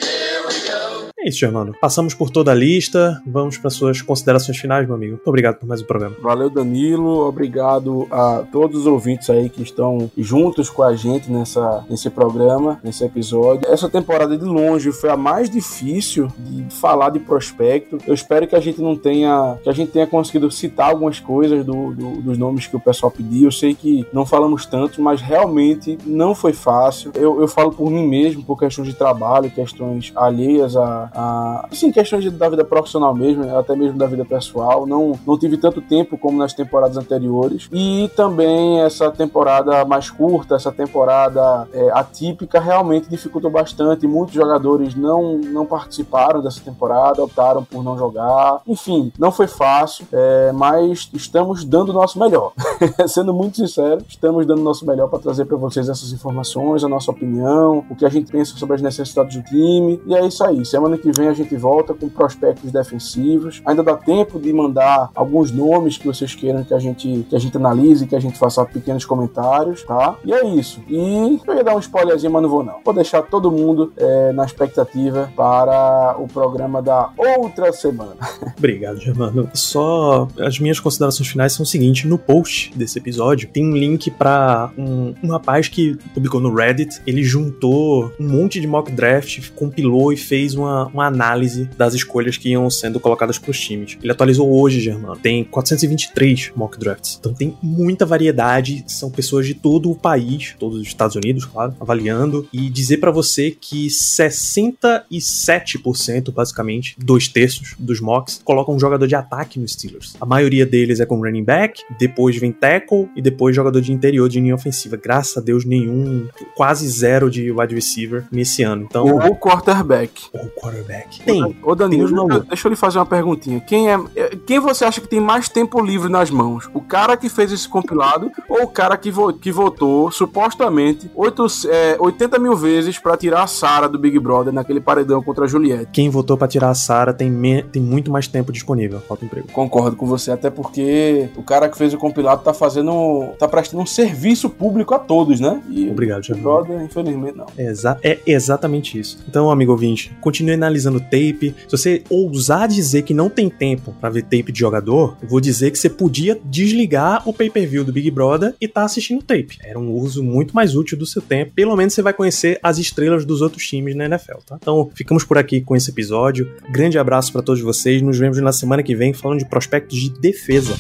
É isso, Germano. Passamos por toda a lista. Vamos para suas considerações finais, meu amigo. Muito obrigado por mais um programa. Valeu, Danilo. Obrigado a todos os ouvintes aí que estão juntos com a gente nessa, nesse programa, nesse episódio. Essa temporada de longe foi a mais difícil de falar de prospecto. Eu espero que a gente não tenha, que a gente tenha conseguido citar algumas coisas do, do, dos nomes que o pessoal pediu. Eu sei que não falamos tanto, mas realmente não foi fácil. Eu, eu falo por mim mesmo, por questões de trabalho, questões alheias a a, assim, questões de, da vida profissional mesmo, né, até mesmo da vida pessoal. Não, não tive tanto tempo como nas temporadas anteriores. E também essa temporada mais curta, essa temporada é, atípica, realmente dificultou bastante. Muitos jogadores não, não participaram dessa temporada, optaram por não jogar. Enfim, não foi fácil, é, mas estamos dando o nosso melhor. *laughs* Sendo muito sincero, estamos dando o nosso melhor para trazer para vocês essas informações, a nossa opinião, o que a gente pensa sobre as necessidades do time. E é isso aí. Semana que vem a gente volta com prospectos defensivos. Ainda dá tempo de mandar alguns nomes que vocês queiram que a gente, que a gente analise, que a gente faça pequenos comentários, tá? E é isso. E eu ia dar um spoilerzinho, mas não vou não. Vou deixar todo mundo é, na expectativa para o programa da outra semana. *laughs* Obrigado, Germano. Só as minhas considerações finais são o seguinte: no post desse episódio tem um link para um, um rapaz que publicou no Reddit. Ele juntou um monte de mock draft, compilou e fez uma, uma análise das escolhas que iam sendo colocadas para os times. Ele atualizou hoje, Germano. Tem 423 mock drafts. Então tem muita variedade. São pessoas de todo o país, todos os Estados Unidos, claro, avaliando. E dizer para você que 67%, basicamente, dois terços dos mocks, colocam um jogador de ataque nos Steelers. A maioria deles é com running back, depois vem tackle e depois jogador de interior de linha ofensiva. Graças a Deus, nenhum, quase zero de wide receiver nesse ano. Então, ou quarterback. Ou quarterback quarterback. Tem. Ô, Danilo, deixa, deixa eu lhe fazer uma perguntinha. Quem é, é, quem você acha que tem mais tempo livre nas mãos? O cara que fez esse compilado *laughs* ou o cara que, vo, que votou supostamente 8, é, 80 mil vezes para tirar a Sara do Big Brother naquele paredão contra a Juliette? Quem votou para tirar a Sara tem, tem muito mais tempo disponível. Falta emprego. Concordo com você, até porque o cara que fez o compilado tá fazendo. tá prestando um serviço público a todos, né? E Obrigado, Big Brother, infelizmente, não. É, exa é exatamente isso. Então, amigo ouvinte, continue analisando tape. Se você ousar dizer que não tem tempo para ver tape de jogador, vou dizer que você podia desligar o pay-per-view do Big Brother e tá assistindo tape. Era um uso muito mais útil do seu tempo. Pelo menos você vai conhecer as estrelas dos outros times na NFL, tá? Então, ficamos por aqui com esse episódio. Grande abraço para todos vocês. Nos vemos na semana que vem falando de prospectos de defesa.